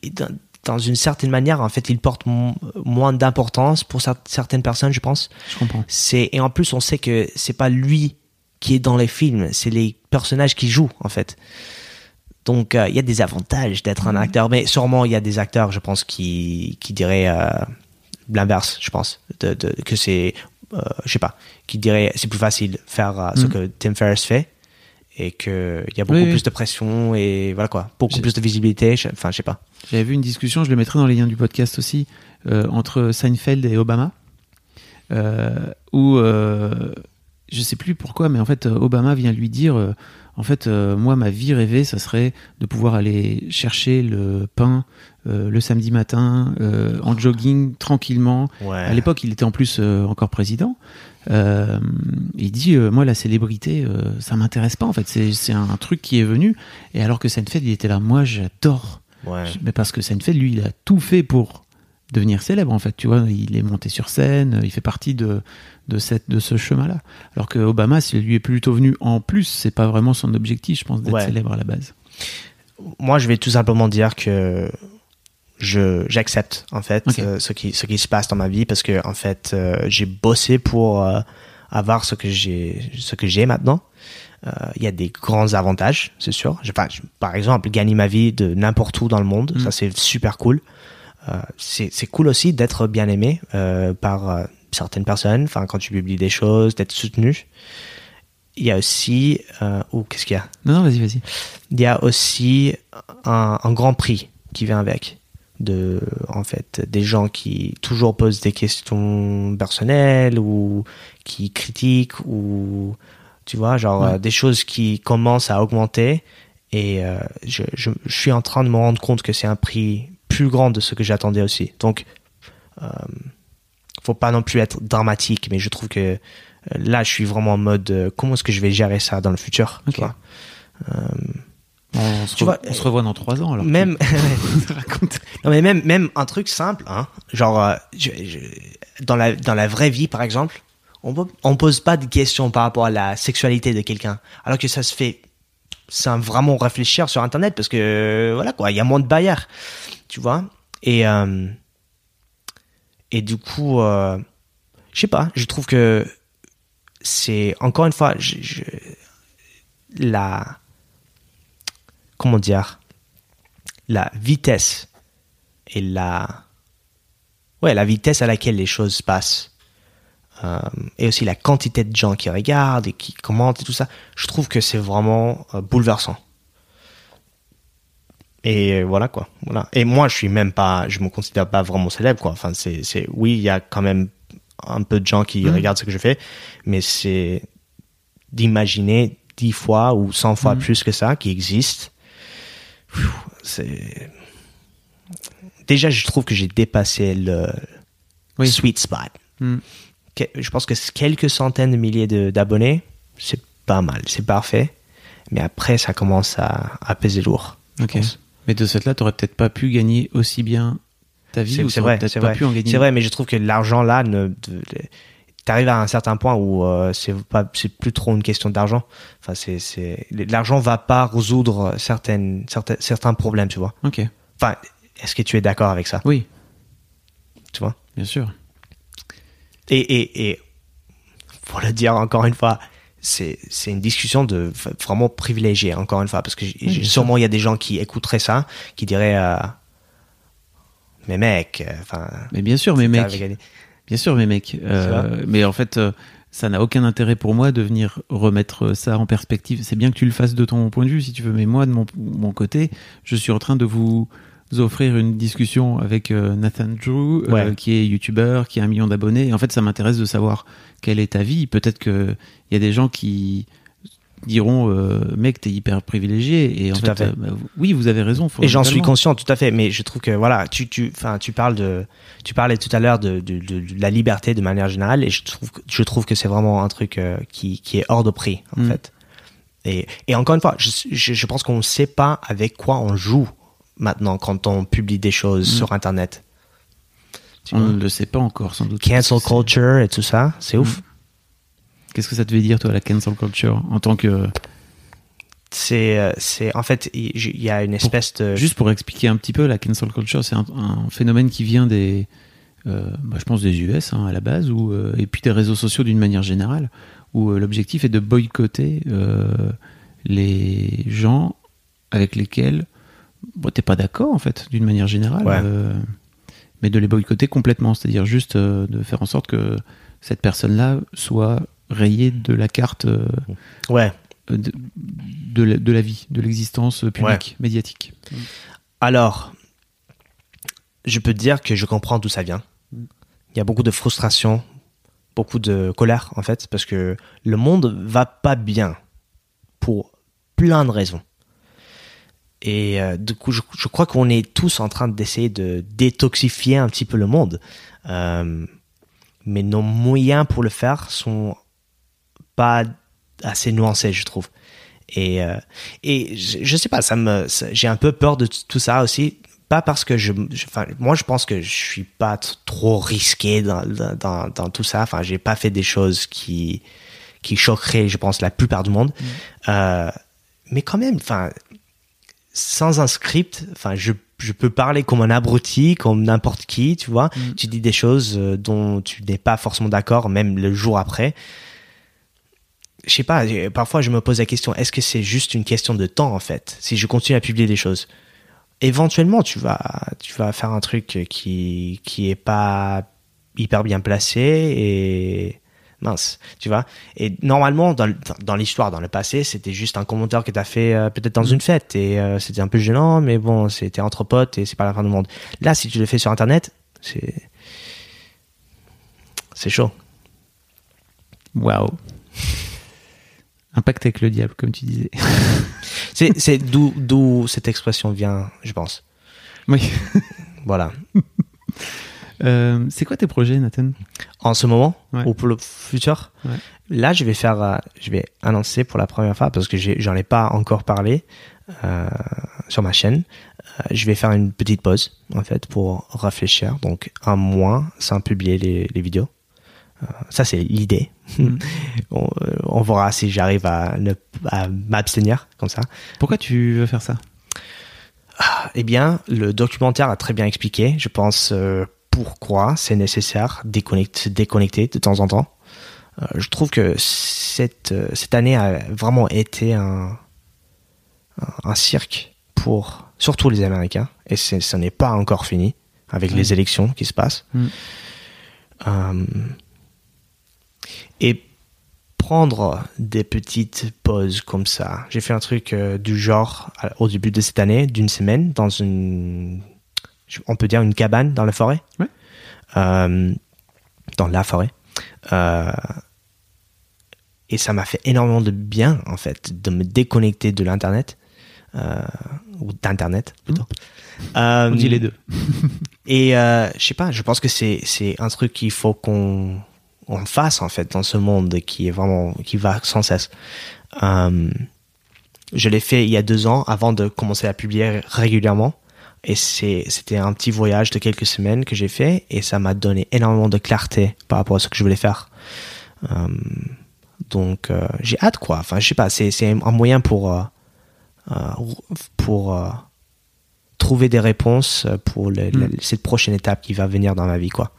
dans, une certaine manière, en fait, il porte mo- moins d'importance pour cer- certaines personnes, je pense. Je comprends. C'est et en plus on sait que c'est pas lui qui est dans les films, c'est les personnages qui jouent en fait. Donc euh, il y a des avantages d'être un acteur, mais sûrement il y a des acteurs, je pense, qui qui diraient euh, l'inverse, je pense, de, de- que c'est, euh, je sais pas, qui diraient c'est plus facile faire ce Mhm. que Tim Ferriss fait et que il y a beaucoup Oui, oui. plus de pression et voilà quoi, beaucoup plus de visibilité, enfin je sais pas. J'avais vu une discussion, je le mettrai dans les liens du podcast aussi, euh, entre Seinfeld et Obama, euh, où euh, je sais plus pourquoi, mais en fait euh, Obama vient lui dire, en fait moi ma vie rêvée, ça serait de pouvoir aller chercher le pain le samedi matin en jogging tranquillement. Ouais. À l'époque, il était en plus encore président. Euh, il dit euh, moi la célébrité euh, ça m'intéresse pas en fait c'est c'est un truc qui est venu et alors que Seinfeld il était là moi j'adore Ouais. mais parce que Seinfeld, lui, il a tout fait pour devenir célèbre, en fait. Tu vois, il est monté sur scène, il fait partie de, de, cette, de ce chemin-là. Alors que Obama, s'il lui est plutôt venu en plus, c'est pas vraiment son objectif, je pense, d'être Ouais. célèbre à la base. moi, je vais tout simplement dire que je j'accepte en fait euh, ce qui ce qui se passe dans ma vie parce que en fait euh, j'ai bossé pour euh, avoir ce que j'ai ce que j'ai maintenant. Euh, Il y a des grands avantages, c'est sûr. Je, enfin, je- par exemple, gagner ma vie de n'importe où dans le monde, Mm. ça c'est super cool. Euh, c'est c'est cool aussi d'être bien aimé euh, par euh, certaines personnes. Enfin, quand tu publies des choses, d'être soutenu. Il y a aussi, euh, oh, qu'est-ce qu'il y a? Non, non, vas-y, vas-y. il y a aussi un, un grand prix qui vient avec de en fait des gens qui toujours posent des questions personnelles ou qui critiquent ou tu vois genre Ouais. euh, des choses qui commencent à augmenter et euh, je, je, je suis en train de me rendre compte que c'est un prix plus grand de ce que j'attendais aussi donc euh, faut pas non plus être dramatique, mais je trouve que euh, là, je suis vraiment en mode euh, comment est-ce que je vais gérer ça dans le futur. tu Ok. vois? On, se, Tu vois, on se revoit dans trois ans alors. Même, non, mais même, même un truc simple, hein, genre euh, je- je- dans la dans la vraie vie, par exemple, on on pose pas de questions par rapport à la sexualité de quelqu'un, alors que ça se fait sans vraiment réfléchir sur Internet parce que voilà quoi, il y a moins de barrières, tu vois. Et euh, et du coup, euh, je sais pas, je trouve que c'est encore une fois, je, je- la comment dire la vitesse et la ouais la vitesse à laquelle les choses se passent euh, et aussi la quantité de gens qui regardent et qui commentent et tout ça je trouve que c'est vraiment euh, bouleversant et voilà quoi voilà et moi je suis même pas je me considère pas vraiment célèbre quoi enfin c'est c'est oui il y a quand même un peu de gens qui Mhm. regardent ce que je fais mais c'est d'imaginer dix fois ou cent fois Mhm. plus que ça qui Pfiou, c'est déjà je trouve que j'ai dépassé le Oui. sweet spot Hmm. Que- je pense que quelques centaines de milliers d'abonnés c'est pas mal c'est parfait mais après ça commence à, à peser lourd Ok. Mais de cette là, t'aurais peut-être pas pu gagner aussi bien ta vie c'est vrai c'est vrai pu en gagner. c'est vrai mais je trouve que l'argent là ne de- t'arrives à un certain point où euh, c'est pas c'est plus trop une question d'argent. Enfin c'est c'est l'argent va pas résoudre certaines certains certains problèmes tu vois. Ok. enfin est-ce que tu es d'accord avec ça? Oui, tu vois? Bien sûr. et et et pour le dire encore une fois c'est c'est une discussion de vraiment privilégiée encore une fois parce que sûrement il y a des gens qui écouteraient ça qui diraient euh, mais mec euh, enfin Mais bien sûr, mais mec. Bien sûr, mais mec. euh, mais en fait, euh, ça n'a aucun intérêt pour moi de venir remettre ça en perspective. C'est bien que tu le fasses de ton point de vue, si tu veux. Mais moi, de mon, mon côté, je suis en train de vous offrir une discussion avec euh, Nathan Drew, euh, qui est youtubeur, qui a un million d'abonnés. Et en fait, ça m'intéresse de savoir quelle est ta vie. Peut-être que il y a des gens qui diront, euh, mec, t'es hyper privilégié. Et en Tout fait, à fait. euh, bah, oui, vous avez raison. Et j'en suis conscient, tout à fait. Mais je trouve que voilà, tu tu enfin tu parles de tu parlais tout à l'heure de, de, de, de la liberté de manière générale, et je trouve que- je trouve que c'est vraiment un truc euh, qui qui est hors de prix en Mm. fait. Et et encore une fois, je je, je pense qu'on ne sait pas avec quoi on joue maintenant quand on publie des choses Mm. sur Internet. Tu On ne le sait pas encore, sans doute. Cancel culture et tout ça, c'est ouf. Qu'est-ce que ça te veut dire, toi, la cancel culture, en tant que C'est euh, c'est en fait il y a une espèce de Juste pour expliquer un petit peu, la cancel culture, c'est un, un phénomène qui vient des, euh, bah, je pense des US hein, à la base, ou euh, et puis des réseaux sociaux d'une manière générale, où euh, l'objectif est de boycotter les gens avec lesquels bon, t'es pas d'accord en fait, d'une manière générale, Ouais. mais de les boycotter complètement, c'est-à-dire juste de faire en sorte que cette personne-là soit rayée de la carte euh, ouais. de, de la, de la vie, de l'existence publique, médiatique. Alors, je peux te dire que je comprends d'où ça vient. Il y a beaucoup de frustration, beaucoup de colère en fait, parce que le monde va pas bien pour plein de raisons. Et euh, du coup, je, je crois qu'on est tous en train d'essayer de détoxifier un petit peu le monde. Euh, mais nos moyens pour le faire sont pas assez nuancés, je trouve. Et, euh, et je, je sais pas, ça me, j'ai un peu peur de tout ça aussi. Pas parce que je, je- enfin, moi je pense que je suis pas trop risqué dans, dans, dans, tout ça. Enfin, j'ai pas fait des choses qui, qui choqueraient, je pense, la plupart du monde. Euh, mais quand même, enfin, sans un script, enfin, je, je peux parler comme un abruti, comme n'importe qui, tu vois. Tu dis des choses euh, dont tu n'es pas forcément d'accord, même le jour après. Je sais pas, euh, parfois je me pose la question, est-ce que c'est juste une question de temps, en fait, si je continue à publier des choses? Éventuellement, tu vas, tu vas faire un truc qui, qui est pas hyper bien placé et mince, tu vois? Et normalement, dans, l'histoire, dans le passé, c'était juste un commentaire que tu as fait euh, peut-être dans une fête et euh, c'était un peu gênant, mais bon, c'était entre potes et c'est pas la fin du monde. Là, si tu le fais sur Internet, c'est c'est chaud. Waouh. Impact avec le diable, comme tu disais. C'est d'où cette expression vient, je pense. oui. Voilà. Euh, c'est quoi tes projets, Nathan? En ce moment Ouais. ou pour le futur? Ouais. Là, je vais faire, euh, je vais annoncer pour la première fois parce que j'en ai pas encore parlé euh, sur ma chaîne. Je vais faire une petite pause en fait pour réfléchir. Donc un mois sans publier les, les vidéos. Euh, ça c'est l'idée. Mm. on, euh, on verra si j'arrive à, m'abstenir comme ça. Pourquoi tu veux faire ça? Eh bien, le documentaire a très bien expliqué, je pense, euh, pourquoi c'est nécessaire de déconnecter, se déconnecter de temps en temps. Euh, je trouve que cette, cette année a vraiment été un, un, un cirque pour surtout les Américains, et ce n'est pas encore fini avec les élections qui se passent. Mm. Euh, et prendre des petites pauses comme ça. J'ai fait un truc euh, du genre au début de cette année, d'une semaine, dans une, on peut dire une cabane dans la forêt. Ouais. Euh, dans la forêt. Euh, et ça m'a fait énormément de bien, en fait, de me déconnecter de l'Internet. ou d'Internet, plutôt. Euh, On dit les deux. et je sais pas, je pense que c'est un truc qu'il faut qu'on on fasse en fait dans ce monde qui est vraiment qui va sans cesse. Euh, je l'ai fait il y a deux ans avant de commencer à publier régulièrement et c'est c'était un petit voyage de quelques semaines que j'ai fait et ça m'a donné énormément de clarté par rapport à ce que je voulais faire. Euh, donc euh, j'ai hâte quoi. Enfin je sais pas, c'est c'est un moyen pour euh, pour trouver des réponses pour le- le- Mm. cette prochaine étape qui va venir dans ma vie quoi.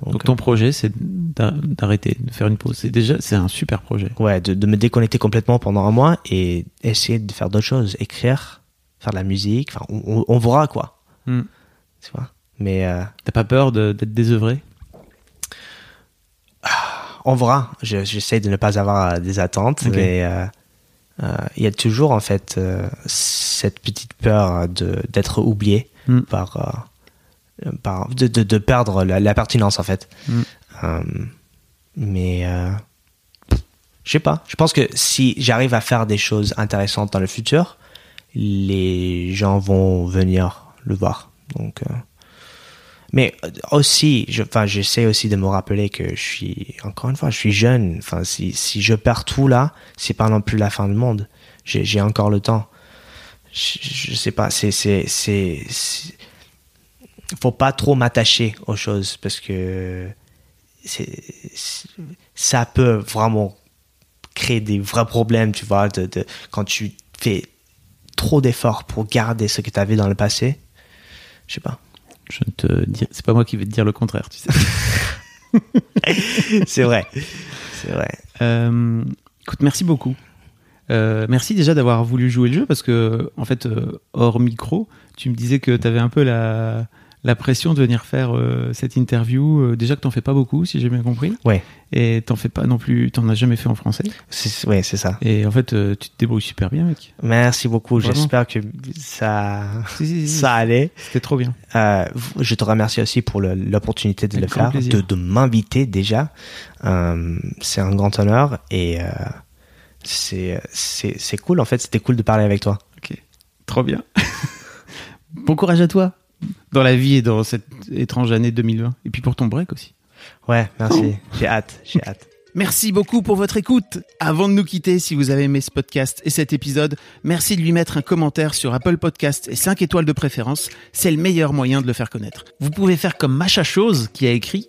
Donc, Donc ton projet, c'est d'a- d'arrêter, de faire une pause. C'est déjà, c'est un super projet. euh, ouais, de, de me déconnecter complètement pendant un mois et essayer de faire d'autres choses, écrire, faire de la musique, enfin on, verra quoi, Mm. tu vois? Mais euh, T'as pas peur d'être désœuvré? On verra. Je- J'essaie de ne pas avoir euh, des attentes, mais euh, euh, il y a toujours en fait euh, cette petite peur de d'être oublié Mm. euh, par de, de, de perdre la, la pertinence en fait. Mm. Euh, mais euh, je sais pas. Je pense que si j'arrive à faire des choses intéressantes dans le futur, les gens vont venir le voir. Donc, euh, mais aussi, je, enfin, j'essaie aussi de me rappeler que je suis, encore une fois, je suis jeune. Enfin, si, si je perds tout là, c'est pas non plus la fin du monde. J'ai, encore le temps. Je, je sais pas, c'est, c'est- faut pas trop m'attacher aux choses parce que ça peut vraiment créer des vrais problèmes, tu vois, de, de, quand tu fais trop d'efforts pour garder ce que tu avais dans le passé. Je sais pas. Je te dis, c'est pas moi qui vais te dire le contraire, tu sais. C'est vrai. C'est vrai. Euh, écoute, merci beaucoup. Euh, merci déjà d'avoir voulu jouer le jeu parce que, en fait, euh, hors micro, tu me disais que tu avais un peu la, la pression de venir faire euh, cette interview. Euh, déjà que t'en fais pas beaucoup, si j'ai bien compris. Ouais. Et t'en fais pas non plus, t'en as jamais fait en français. C'est, ouais, c'est ça. Et en fait, euh, tu te débrouilles super bien, mec. Merci beaucoup. Vraiment. J'espère que ça, Si, si, si, ça allait. C'était trop bien. Je te remercie aussi pour le- l'opportunité de Avec le faire, de, de m'inviter déjà. C'est un grand honneur et c'est, c'est, c'est cool. En fait, c'était cool de parler avec toi. Ok, trop bien. bon courage à toi dans la vie et dans cette étrange année 2020. Et puis pour ton break aussi. Ouais, merci. J'ai hâte. J'ai hâte. Merci beaucoup pour votre écoute. Avant de nous quitter, si vous avez aimé ce podcast et cet épisode, merci de lui mettre un commentaire sur Apple Podcast et 5 étoiles de préférence. C'est le meilleur moyen de le faire connaître. Vous pouvez faire comme Macha Chose qui a écrit